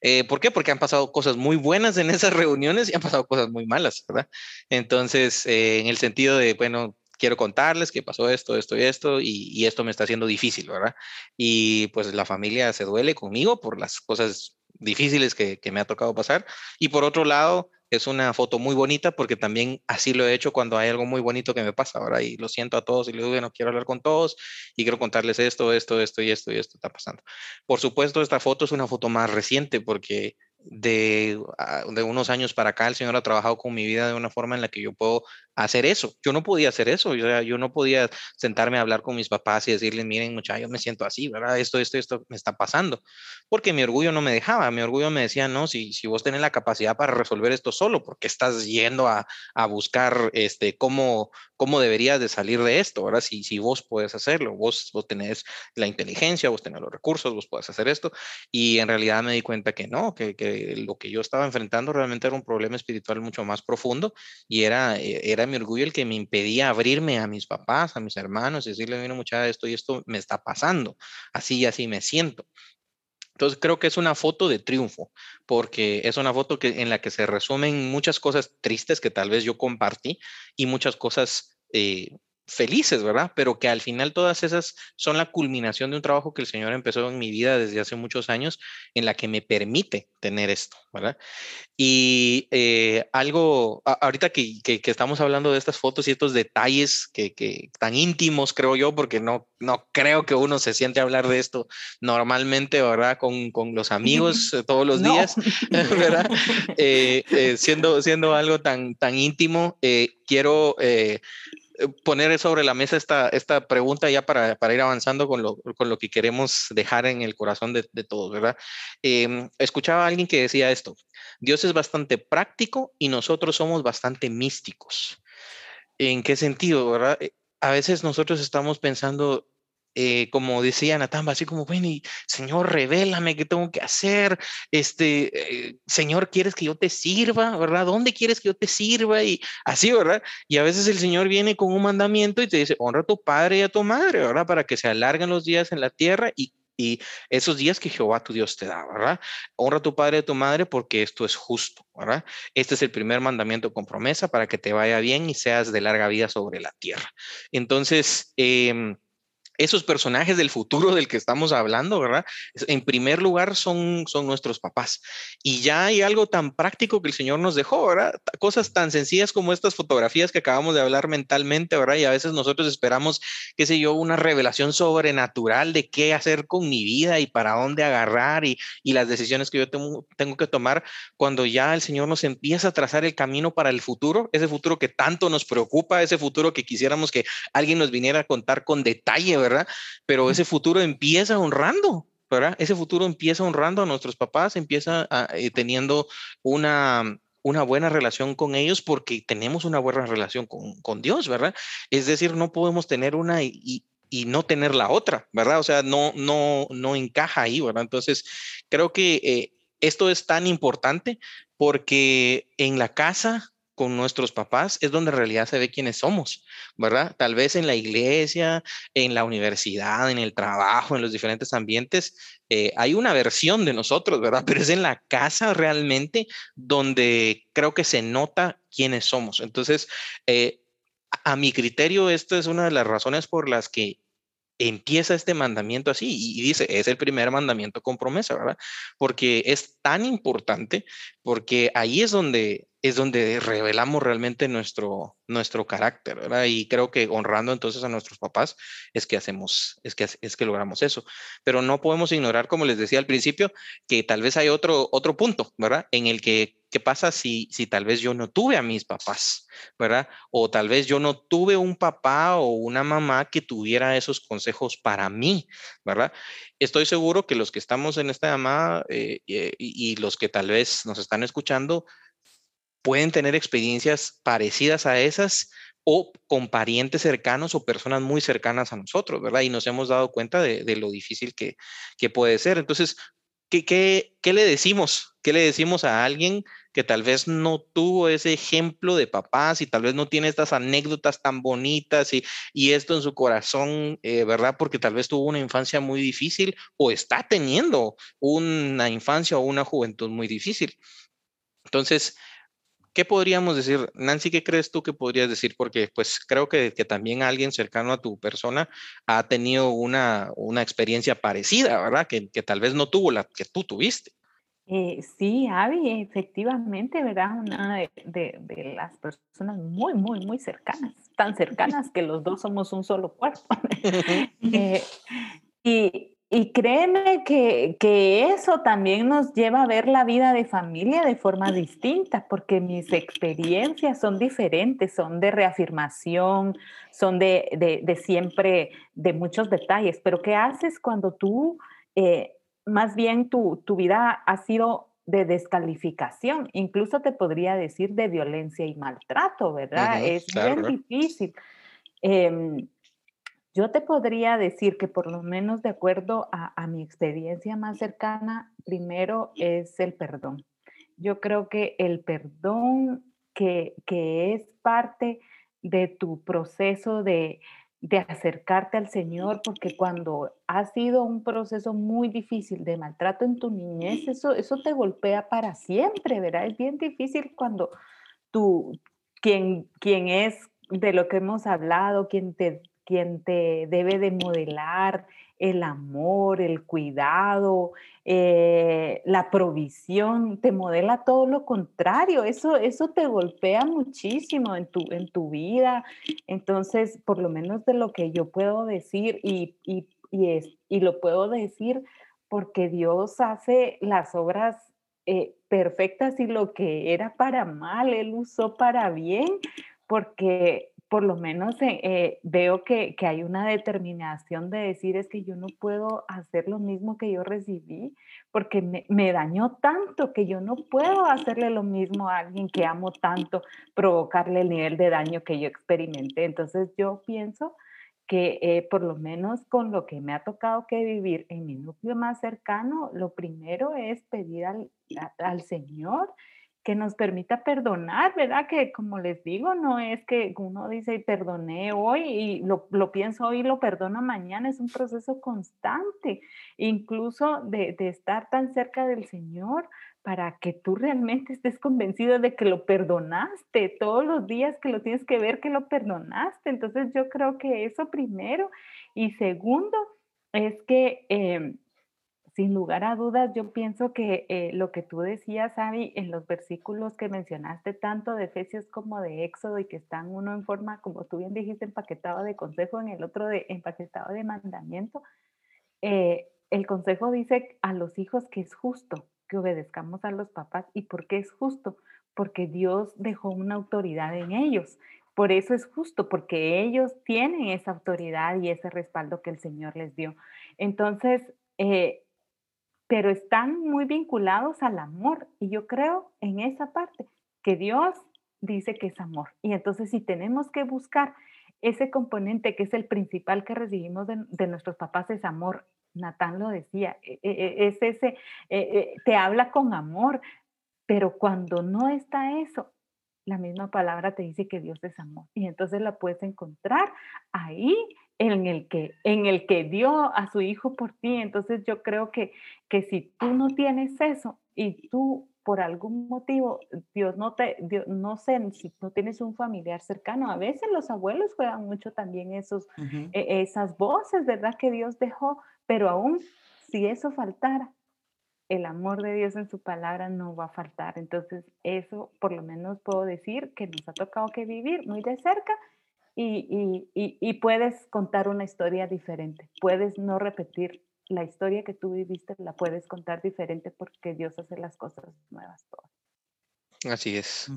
Eh, ¿Por qué? Porque han pasado cosas muy buenas en esas reuniones y han pasado cosas muy malas, ¿verdad? Entonces, eh, en el sentido de, bueno, quiero contarles que pasó esto, esto y esto, y, esto me está haciendo difícil, ¿verdad? Y pues la familia se duele conmigo por las cosas difíciles que me ha tocado pasar. Y por otro lado, es una foto muy bonita porque también así lo he hecho cuando hay algo muy bonito que me pasa, ahora Y lo siento a todos y les digo, bueno, quiero hablar con todos y quiero contarles esto, esto, esto y esto y esto está pasando. Por supuesto, esta foto es una foto más reciente porque de, ah, de, unos años para acá el Señor ha trabajado con mi vida de una forma en la que yo puedo hacer eso. Yo no podía hacer eso, yo, yo no podía sentarme a hablar con mis papás y decirles, miren muchachos, me siento así, ¿verdad? Esto, esto, esto me está pasando, porque mi orgullo no me dejaba, mi orgullo me decía, no, si, si vos tenés la capacidad para resolver esto solo, porque estás yendo a, a buscar este, cómo, cómo deberías de salir de esto, ¿verdad? Si, si vos puedes hacerlo, vos, vos tenés la inteligencia, vos tenés los recursos, vos puedes hacer esto, y en realidad me di cuenta que no, que lo que yo estaba enfrentando realmente era un problema espiritual mucho más profundo y era, eh, era mi orgullo el que me impedía abrirme a mis papás, a mis hermanos y decirle, mira muchacha, esto y esto me está pasando, así y así me siento. Entonces creo que es una foto de triunfo, porque es una foto que, en la que se resumen muchas cosas tristes que tal vez yo compartí y muchas cosas eh, felices, ¿verdad? Pero que al final todas esas son la culminación de un trabajo que el Señor empezó en mi vida desde hace muchos años, en la que me permite tener esto, ¿verdad? Y eh, algo, a, ahorita que, que, que, estamos hablando de estas fotos y estos detalles que, que, tan íntimos, creo yo, porque no, no creo que uno se siente a hablar de esto normalmente, ¿verdad? Con, con los amigos todos los no. días, ¿verdad? Eh, eh, siendo, siendo algo tan, tan íntimo, eh, quiero poner sobre la mesa esta, esta pregunta ya para, para ir avanzando con lo, con lo, que queremos dejar en el corazón de, de todos, ¿verdad? Eh, escuchaba a alguien que decía esto, Dios es bastante práctico y nosotros somos bastante místicos. ¿En qué sentido, verdad? A veces nosotros estamos pensando, eh, como decía Natamba, así como, bueno, y, Señor, revélame qué tengo que hacer, este, eh, Señor, ¿quieres que yo te sirva, verdad? ¿Dónde quieres que yo te sirva? Y así, ¿verdad? Y a veces el Señor viene con un mandamiento y te dice, honra a tu padre y a tu madre, ¿verdad? Para que se alarguen los días en la tierra y y esos días que Jehová tu Dios te da, ¿verdad? Honra a tu padre y a tu madre porque esto es justo, ¿verdad? Este es el primer mandamiento con promesa para que te vaya bien y seas de larga vida sobre la tierra. Entonces, eh, esos personajes del futuro del que estamos hablando, ¿verdad? En primer lugar son, son nuestros papás. Y ya hay algo tan práctico que el Señor nos dejó, ¿verdad? Cosas tan sencillas como estas fotografías que acabamos de hablar mentalmente, ¿verdad? Y a veces nosotros esperamos, qué sé yo, una revelación sobrenatural de qué hacer con mi vida y para dónde agarrar y, y las decisiones que yo tengo, tengo que tomar cuando ya el Señor nos empieza a trazar el camino para el futuro, ese futuro que tanto nos preocupa, ese futuro que quisiéramos que alguien nos viniera a contar con detalle, ¿verdad? Pero ese futuro empieza honrando, ¿verdad? Ese futuro empieza honrando a nuestros papás, empieza eh, teniendo una, una buena relación con ellos porque tenemos una buena relación con, con Dios, ¿verdad? Es decir, no podemos tener una y, y, no tener la otra, ¿verdad? O sea, no, no, no encaja ahí, ¿verdad? Entonces, creo que eh, esto es tan importante porque en la casa con nuestros papás es donde en realidad se ve quiénes somos, ¿verdad? Tal vez en la iglesia, en la universidad, en el trabajo, en los diferentes ambientes, eh, hay una versión de nosotros, ¿verdad? Pero es en la casa realmente donde creo que se nota quiénes somos. Entonces, eh, a mi criterio, esta es una de las razones por las que empieza este mandamiento así y dice, es el primer mandamiento con promesa, ¿verdad? Porque es tan importante, porque ahí es donde es donde revelamos realmente nuestro, nuestro carácter, ¿verdad? Y creo que honrando entonces a nuestros papás es que hacemos, es que, es que logramos eso. Pero no podemos ignorar, como les decía al principio, que tal vez hay otro, otro punto, ¿verdad? En el que, ¿qué pasa si, si tal vez yo no tuve a mis papás, ¿verdad? O tal vez yo no tuve un papá o una mamá que tuviera esos consejos para mí, ¿verdad? Estoy seguro que los que estamos en esta llamada eh, eh, y los que tal vez nos están escuchando, pueden tener experiencias parecidas a esas o con parientes cercanos o personas muy cercanas a nosotros, ¿verdad? Y nos hemos dado cuenta de, lo difícil que, que, puede ser. Entonces, ¿qué, ¿qué, qué, le decimos? ¿Qué le decimos a alguien que tal vez no tuvo ese ejemplo de papás y tal vez no tiene estas anécdotas tan bonitas y, y esto en su corazón, eh, ¿verdad? Porque tal vez tuvo una infancia muy difícil o está teniendo una infancia o una juventud muy difícil. Entonces, ¿Qué podríamos decir? Nancy, ¿qué crees tú que podrías decir? Porque pues creo que, que también alguien cercano a tu persona ha tenido una, una experiencia parecida, ¿verdad? Que, que, tal vez no tuvo la que tú tuviste. Eh, sí, Avi, efectivamente, ¿verdad? Una de, de, las personas muy, muy, muy cercanas, tan cercanas que los dos somos un solo cuerpo. eh, y, y créeme que, que, eso también nos lleva a ver la vida de familia de forma distinta, porque mis experiencias son diferentes, son de reafirmación, son de, de, de siempre, de muchos detalles. Pero ¿qué haces cuando tú, eh, más bien tu, tu vida ha sido de descalificación, incluso te podría decir de violencia y maltrato, ¿verdad? es bien difícil. Eh, yo te podría decir que por lo menos de acuerdo a, mi experiencia más cercana, primero es el perdón. Yo creo que el perdón que, es parte de tu proceso de, acercarte al Señor, porque cuando ha sido un proceso muy difícil de maltrato en tu niñez, eso, eso te golpea para siempre, ¿verdad? Es bien difícil cuando tú, quien, quien es de lo que hemos hablado, quien te quien te debe de modelar el amor, el cuidado, eh, la provisión, te modela todo lo contrario. Eso, eso te golpea muchísimo en tu, en tu vida. Entonces, por lo menos de lo que yo puedo decir, y, y, es, y lo puedo decir porque Dios hace las obras eh, perfectas y lo que era para mal, Él usó para bien, porque por lo menos eh, eh, veo que, hay una determinación de decir es que yo no puedo hacer lo mismo que yo recibí porque me, me, dañó tanto que yo no puedo hacerle lo mismo a alguien que amo tanto, provocarle el nivel de daño que yo experimenté. Entonces yo pienso que eh, por lo menos con lo que me ha tocado que vivir en mi núcleo más cercano, lo primero es pedir al, al Señor que nos permita perdonar, ¿verdad? Que como les digo, no es que uno dice, perdoné hoy y lo, pienso hoy y lo perdono mañana, es un proceso constante, incluso de, estar tan cerca del Señor para que tú realmente estés convencido de que lo perdonaste, todos los días que lo tienes que ver que lo perdonaste. Entonces yo creo que eso primero. Y segundo, es que em, sin lugar a dudas, yo pienso que eh, lo que tú decías, Avi, en los versículos que mencionaste, tanto de Efesios como de Éxodo, y que están uno en forma, como tú bien dijiste, empaquetado de consejo, en el otro de empaquetado de mandamiento, eh, el consejo dice a los hijos que es justo que obedezcamos a los papás. ¿Y por qué es justo? Porque Dios dejó una autoridad en ellos. Por eso es justo, porque ellos tienen esa autoridad y ese respaldo que el Señor les dio. Entonces, eh, pero están muy vinculados al amor. Y yo creo en esa parte, que Dios dice que es amor. Y entonces si tenemos que buscar ese componente que es el principal que recibimos de, nuestros papás, es amor. Natán lo decía, e, e, e, es ese, te habla con amor, pero cuando no está eso, la misma palabra te dice que Dios es amor. Y entonces la puedes encontrar ahí en el que, en el que dio a su hijo por ti. Entonces yo creo que, que si tú no tienes eso y tú por algún motivo, Dios no te, no sé, si no tienes un familiar cercano, a veces los abuelos juegan mucho también esos, e, esas voces, ¿verdad? Que Dios dejó, pero aún si eso faltara, el amor de Dios en su palabra no va a faltar. Entonces, eso por lo menos puedo decir que nos ha tocado que vivir muy de cerca y, puedes contar una historia diferente. Puedes no repetir la historia que tú viviste, la puedes contar diferente porque Dios hace las cosas nuevas todas. Así es.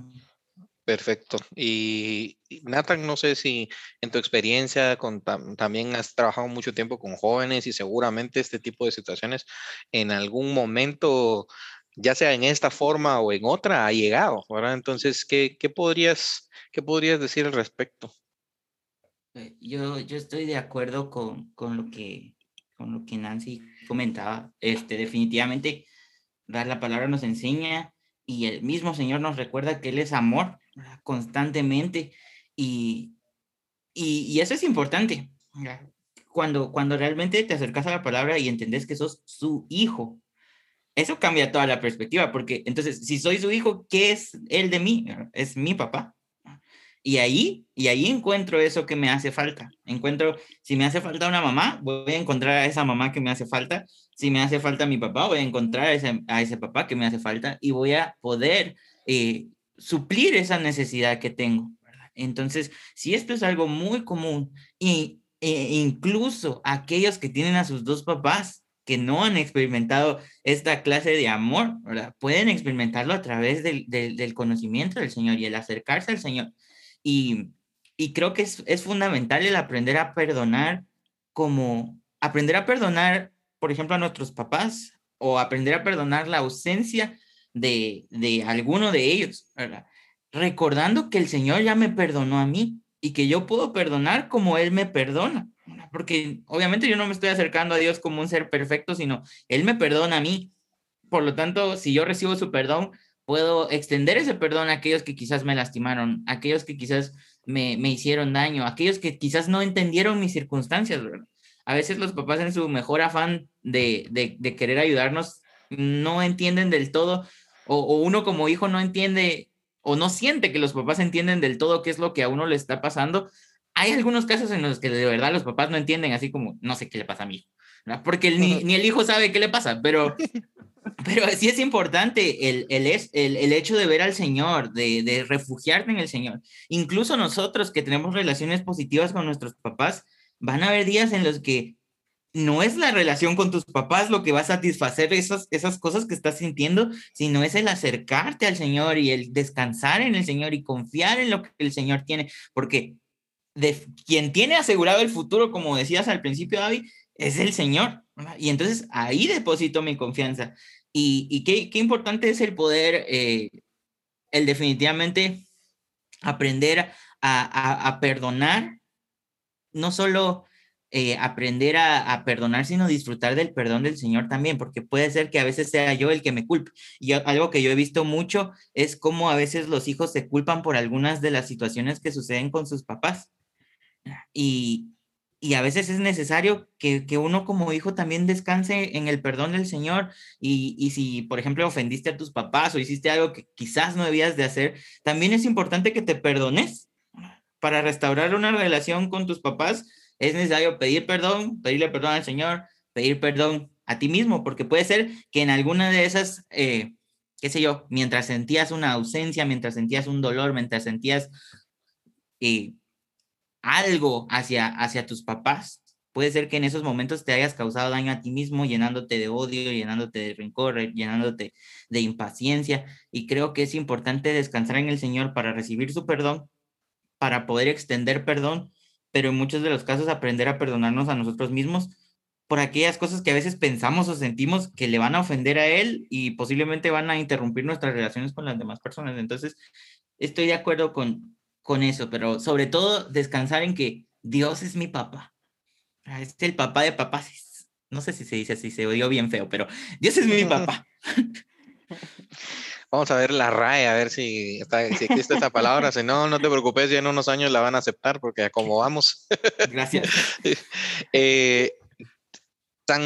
Perfecto. Y Nathan, no sé si en tu experiencia con, también has trabajado mucho tiempo con jóvenes y seguramente este tipo de situaciones en algún momento, ya sea en esta forma o en otra, ha llegado, ¿verdad? Entonces, ¿qué, qué podrías, qué podrías decir al respecto? Eh, yo, yo estoy de acuerdo con, con, lo que, con lo que Nancy comentaba. Este, definitivamente, dar la palabra nos enseña y el mismo Señor nos recuerda que Él es amor constantemente y, y, y, eso es importante. Cuando, cuando realmente te acercas a la palabra y entendés que sos su hijo, eso cambia toda la perspectiva, porque entonces, si soy su hijo, ¿qué es Él de mí? Es mi papá. Y ahí, y ahí encuentro eso que me hace falta. Encuentro, si me hace falta una mamá, voy a encontrar a esa mamá que me hace falta. Si me hace falta mi papá, voy a encontrar a ese, a ese papá que me hace falta y voy a poder eh, suplir esa necesidad que tengo. Entonces, si esto es algo muy común y e incluso aquellos que tienen a sus dos papás que no han experimentado esta clase de amor, pueden experimentarlo a través del, del conocimiento del Señor y el acercarse al Señor y, creo que es, fundamental el aprender a perdonar como aprender a perdonar, por ejemplo, a nuestros papás o aprender a perdonar la ausencia de, de alguno de ellos, recordando que el Señor ya me perdonó a mí y que yo puedo perdonar como Él me perdona, porque obviamente yo no me estoy acercando a Dios como un ser perfecto, sino Él me perdona a mí. Por lo tanto, si yo recibo su perdón, puedo extender ese perdón a aquellos que quizás me lastimaron, a aquellos que quizás me, me hicieron daño, a aquellos que quizás no entendieron mis circunstancias, A veces los papás en su mejor afán de, de, de querer ayudarnos no entienden del todo, o, o, uno como hijo no entiende o no siente que los papás entienden del todo qué es lo que a uno le está pasando. Hay algunos casos en los que de verdad los papás no entienden, así como, no sé qué le pasa a mí, porque ni, ni el hijo sabe qué le pasa, pero Pero sí es importante el, el, el, el hecho de ver al Señor, de, de, refugiarte en el Señor. Incluso nosotros que tenemos relaciones positivas con nuestros papás, van a haber días en los que no es la relación con tus papás lo que va a satisfacer esas, esas cosas que estás sintiendo, sino es el acercarte al Señor y el descansar en el Señor y confiar en lo que el Señor tiene, porque de quien tiene asegurado el futuro, como decías al principio, David, es el Señor. Y entonces ahí deposito mi confianza. Y, y qué, qué, importante es el poder, eh, el definitivamente aprender a, a, a perdonar, no solo eh, aprender a, a, perdonar, sino disfrutar del perdón del Señor también, porque puede ser que a veces sea yo el que me culpe. Y algo que yo he visto mucho es cómo a veces los hijos se culpan por algunas de las situaciones que suceden con sus papás. Y, y a veces es necesario que, uno como hijo también descanse en el perdón del Señor y, y, si, por ejemplo, ofendiste a tus papás o hiciste algo que quizás no debías de hacer, también es importante que te perdones. Para restaurar una relación con tus papás es necesario pedir perdón, pedirle perdón al Señor, pedir perdón a ti mismo, porque puede ser que en alguna de esas, eh, qué sé yo, mientras sentías una ausencia, mientras sentías un dolor, mientras sentías... Eh, algo hacia, hacia tus papás. Puede ser que en esos momentos te hayas causado daño a ti mismo, llenándote de odio, llenándote de rencor, llenándote de impaciencia. Y creo que es importante descansar en el Señor para recibir su perdón, para poder extender perdón, pero en muchos de los casos aprender a perdonarnos a nosotros mismos por aquellas cosas que a veces pensamos o sentimos que le van a ofender a Él y posiblemente van a interrumpir nuestras relaciones con las demás personas. Entonces, estoy de acuerdo con, con eso, pero sobre todo descansar en que Dios es mi papá. Ah, es el papá de papás. No sé si se dice así, se oyó bien feo, pero Dios es mi papá. Vamos a ver la RAE, a ver si, si existe esa palabra. Si no, no te preocupes, ya en unos años la van a aceptar porque como vamos. Gracias. eh, tan,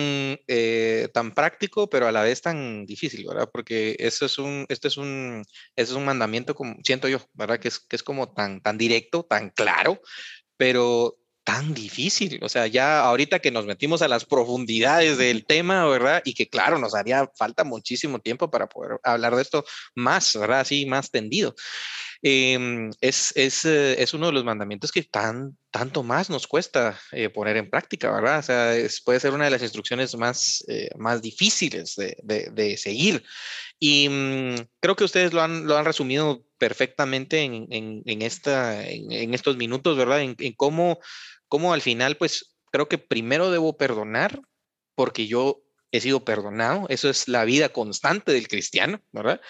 eh, tan práctico, pero a la vez tan difícil, ¿verdad? Porque eso es un, este es un, es un mandamiento, como siento yo, ¿verdad? Que es, que es como tan, tan directo, tan claro, pero tan difícil. O sea, ya ahorita que nos metimos a las profundidades del tema, ¿verdad? Y que claro, nos haría falta muchísimo tiempo para poder hablar de esto más, ¿verdad? Así, más tendido. Em, es, es, eh, es, uno de los mandamientos que tan, tanto más nos cuesta eh, poner en práctica, ¿verdad? O sea, puede ser una de las instrucciones más, eh, más difíciles de, de, seguir. Y mm, creo que ustedes lo han, lo han resumido perfectamente en, en, en esta, en, estos minutos, ¿verdad? En, cómo, cómo al final, pues creo que primero debo perdonar porque yo he sido perdonado. Eso es la vida constante del cristiano, ¿verdad?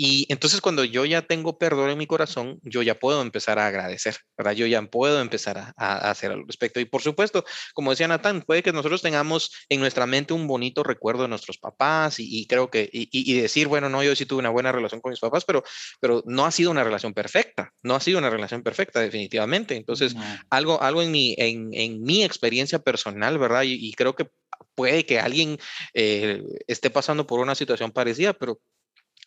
Y entonces cuando yo ya tengo perdón en mi corazón, yo ya puedo empezar a agradecer, ¿verdad? Yo ya puedo empezar a, a, hacer al respecto. Y por supuesto, como decía Natán, puede que nosotros tengamos en nuestra mente un bonito recuerdo de nuestros papás y, creo que, y, y, decir, bueno, no, yo sí tuve una buena relación con mis papás, pero, pero no ha sido una relación perfecta, no ha sido una relación perfecta definitivamente. Entonces, algo, algo en, mi, en, en mi experiencia personal, ¿verdad? Y, creo que puede que alguien eh, esté pasando por una situación parecida, pero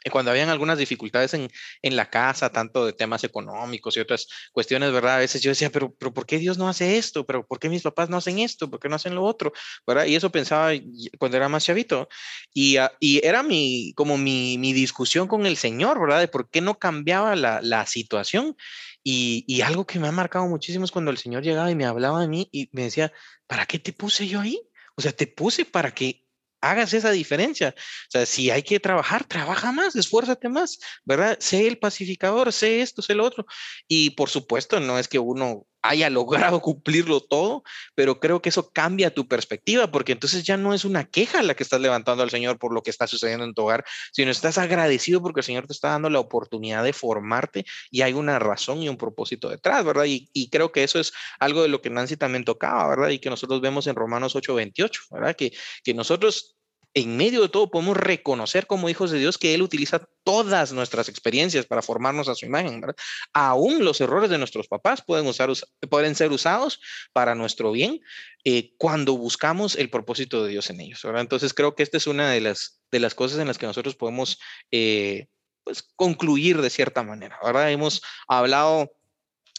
cuando habían algunas dificultades en, en, la casa, tanto de temas económicos y otras cuestiones, ¿verdad? A veces yo decía, pero, pero ¿por qué Dios no hace esto? ¿Pero por qué mis papás no hacen esto? ¿Por qué no hacen lo otro? ¿verdad? Y eso pensaba cuando era más chavito. Y, ah, y era mi, como mi, mi, discusión con el Señor, ¿verdad? De por qué no cambiaba la, la situación. Y, y, algo que me ha marcado muchísimo es cuando el Señor llegaba y me hablaba de mí y me decía, ¿para qué te puse yo ahí? O sea, te puse para que hagas esa diferencia. O sea, si hay que trabajar, trabaja más, esfuérzate más, ¿verdad? Sé el pacificador, sé esto, sé lo otro. Y por supuesto, no es que uno haya logrado cumplirlo todo, pero creo que eso cambia tu perspectiva, porque entonces ya no es una queja la que estás levantando al Señor por lo que está sucediendo en tu hogar, sino estás agradecido porque el Señor te está dando la oportunidad de formarte y hay una razón y un propósito detrás, ¿verdad? Y, creo que eso es algo de lo que Nancy también tocaba, ¿verdad? Y que nosotros vemos en Romanos 8:28, ¿verdad? Que, que nosotros en medio de todo podemos reconocer como hijos de Dios que Él utiliza todas nuestras experiencias para formarnos a su imagen. ¿verdad? Aún los errores de nuestros papás pueden, usar, pueden ser usados para nuestro bien eh, cuando buscamos el propósito de Dios en ellos. ¿verdad? Entonces creo que esta es una de las, de las cosas en las que nosotros podemos eh, pues, concluir de cierta manera. ¿verdad? Hemos hablado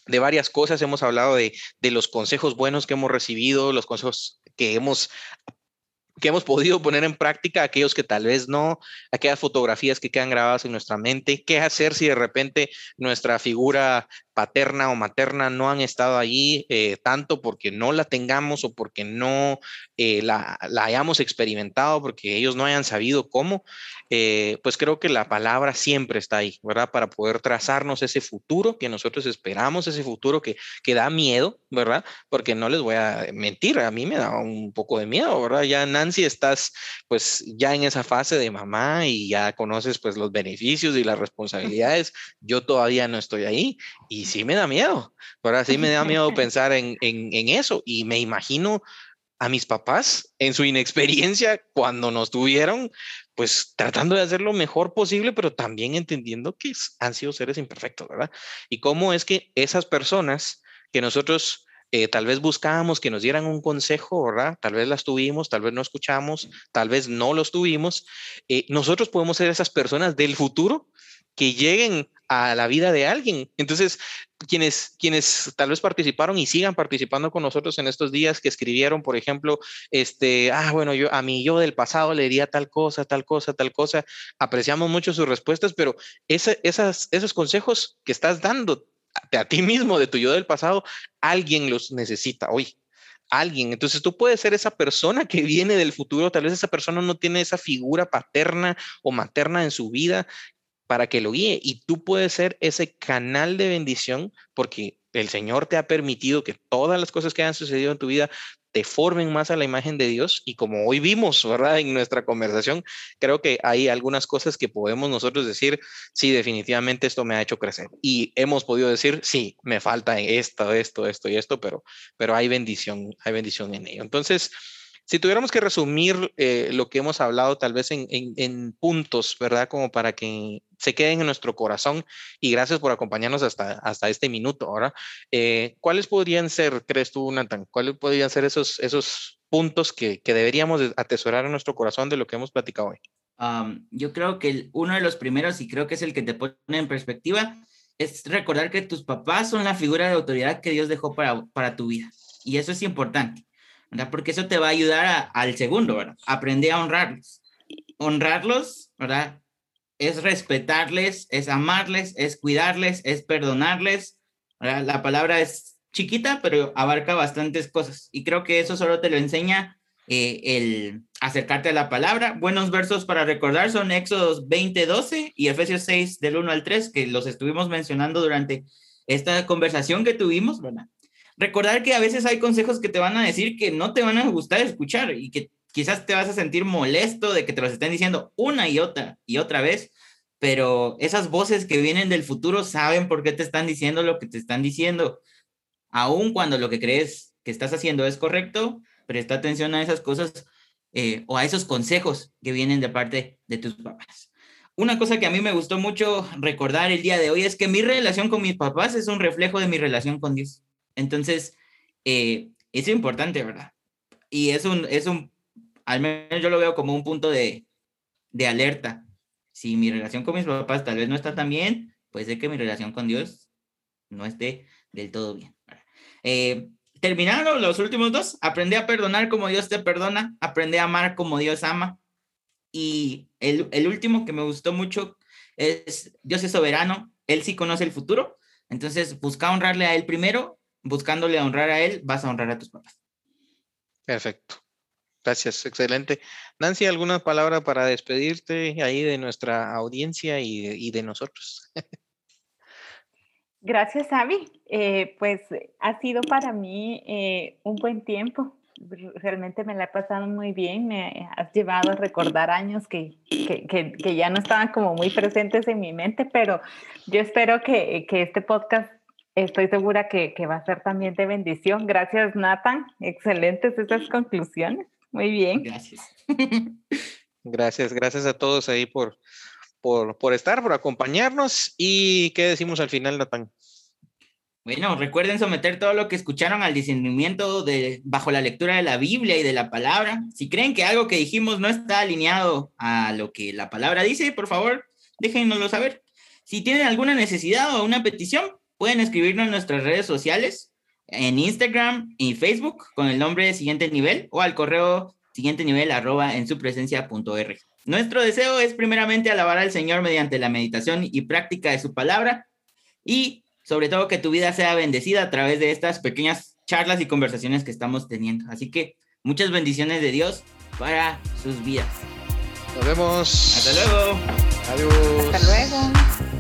de varias cosas, hemos hablado de, de los consejos buenos que hemos recibido, los consejos que hemos que hemos podido poner en práctica, aquellos que tal vez no, aquellas fotografías que quedan grabadas en nuestra mente, qué hacer si de repente nuestra figura paterna o materna no han estado allí eh, tanto porque no la tengamos o porque no eh, la, hayamos experimentado, porque ellos no hayan sabido cómo, eh, pues creo que la palabra siempre está ahí, ¿verdad? Para poder trazarnos ese futuro que nosotros esperamos, ese futuro que, que da miedo, ¿verdad? Porque no les voy a mentir, a mí me da un poco de miedo, ¿verdad? Ya Nancy estás pues ya en esa fase de mamá y ya conoces pues los beneficios y las responsabilidades, yo todavía no estoy ahí y y sí me da miedo, ahora sí me da miedo pensar en, en, eso y me imagino a mis papás en su inexperiencia cuando nos tuvieron, pues tratando de hacer lo mejor posible, pero también entendiendo que han sido seres imperfectos, ¿verdad? Y cómo es que esas personas que nosotros eh, tal vez buscábamos que nos dieran un consejo, ¿verdad? Tal vez las tuvimos, tal vez no escuchamos, tal vez no los tuvimos. Eh, nosotros podemos ser esas personas del futuro que lleguen a la vida de alguien. Entonces, quienes, quienes tal vez participaron y sigan participando con nosotros en estos días, que escribieron, por ejemplo, este, ah, bueno, yo a mí yo del pasado le diría tal cosa, tal cosa, tal cosa, apreciamos mucho sus respuestas, pero esas, esos consejos que estás dando a, a ti mismo de tu yo del pasado, alguien los necesita hoy alguien. Entonces tú puedes ser esa persona que viene del futuro, tal vez esa persona no tiene esa figura paterna o materna en su vida para que lo guíe y tú puedes ser ese canal de bendición porque el Señor te ha permitido que todas las cosas que han sucedido en tu vida te formen más a la imagen de Dios y como hoy vimos, ¿verdad? En nuestra conversación, creo que hay algunas cosas que podemos nosotros decir, sí, definitivamente esto me ha hecho crecer y hemos podido decir, sí, me falta esto, esto, esto y esto, pero, pero hay bendición, hay bendición en ello. Entonces, si tuviéramos que resumir eh, lo que hemos hablado tal vez en, puntos, ¿verdad? Como para que se queden en nuestro corazón y gracias por acompañarnos hasta, hasta este minuto, ahora. Eh, ¿Cuáles podrían ser, crees tú, Nathan? ¿Cuáles podrían ser esos, esos puntos que, deberíamos atesorar en nuestro corazón de lo que hemos platicado hoy? yo creo que uno de los primeros, y creo que es el que te pone en perspectiva, es recordar que tus papás son la figura de autoridad que Dios dejó para, para tu vida. Y eso es importante. ¿verdad? Porque eso te va a ayudar al segundo, ¿verdad? Aprender a honrarlos. Honrarlos, ¿verdad? Es respetarles, es amarles, es cuidarles, es perdonarles. La palabra es chiquita, pero abarca bastantes cosas. Y creo que eso solo te lo enseña eh, el acercarte a la palabra. Buenos versos para recordar son Éxodos 20, 12 y Efesios 6 del 1 al 3, que los estuvimos mencionando durante esta conversación que tuvimos, recordar que a veces hay consejos que te van a decir que no te van a gustar escuchar y que quizás te vas a sentir molesto de que te los estén diciendo una y otra y otra vez, pero esas voces que vienen del futuro saben por qué te están diciendo lo que te están diciendo. Aun cuando lo que crees que estás haciendo es correcto, presta atención a esas cosas eh, o a esos consejos que vienen de parte de tus papás. Una cosa que a mí me gustó mucho recordar el día de hoy es que mi relación con mis papás es un reflejo de mi relación con Dios. Entonces, eh, es importante, ¿verdad? Y es un, es un, al menos yo lo veo como un punto de, de alerta. Si mi relación con mis papás tal vez no está tan bien, puede ser que mi relación con Dios no esté del todo bien. Eh, terminando los últimos dos, aprende a perdonar como Dios te perdona, aprende a amar como Dios ama. Y el, el último que me gustó mucho es Dios es soberano, Él sí conoce el futuro, entonces busca honrarle a Él primero buscándole honrar a él, vas a honrar a tus papás. Perfecto. Gracias, excelente. Nancy, ¿alguna palabra para despedirte ahí de nuestra audiencia y de, nosotros? Gracias, Avi. Eh, pues ha sido para mí eh, un buen tiempo. Realmente me la he pasado muy bien. Me has llevado a recordar años que, que, que, ya no estaban como muy presentes en mi mente, pero yo espero que, que este podcast Estoy segura que, va a ser también de bendición. Gracias, Nathan. Excelentes esas conclusiones. Muy bien. Gracias. gracias, gracias a todos ahí por, por, por estar, por acompañarnos. ¿Y qué decimos al final, Nathan? Bueno, recuerden someter todo lo que escucharon al discernimiento de, bajo la lectura de la Biblia y de la palabra. Si creen que algo que dijimos no está alineado a lo que la palabra dice, por favor, déjenoslo saber. Si tienen alguna necesidad o una petición, Pueden escribirnos en nuestras redes sociales, en Instagram y Facebook con el nombre de Siguiente Nivel o al correo siguiente nivel arroba en su presencia punto R. Nuestro deseo es primeramente alabar al Señor mediante la meditación y práctica de su palabra y sobre todo que tu vida sea bendecida a través de estas pequeñas charlas y conversaciones que estamos teniendo. Así que muchas bendiciones de Dios para sus vidas. Nos vemos. Hasta luego. Adiós. Hasta luego.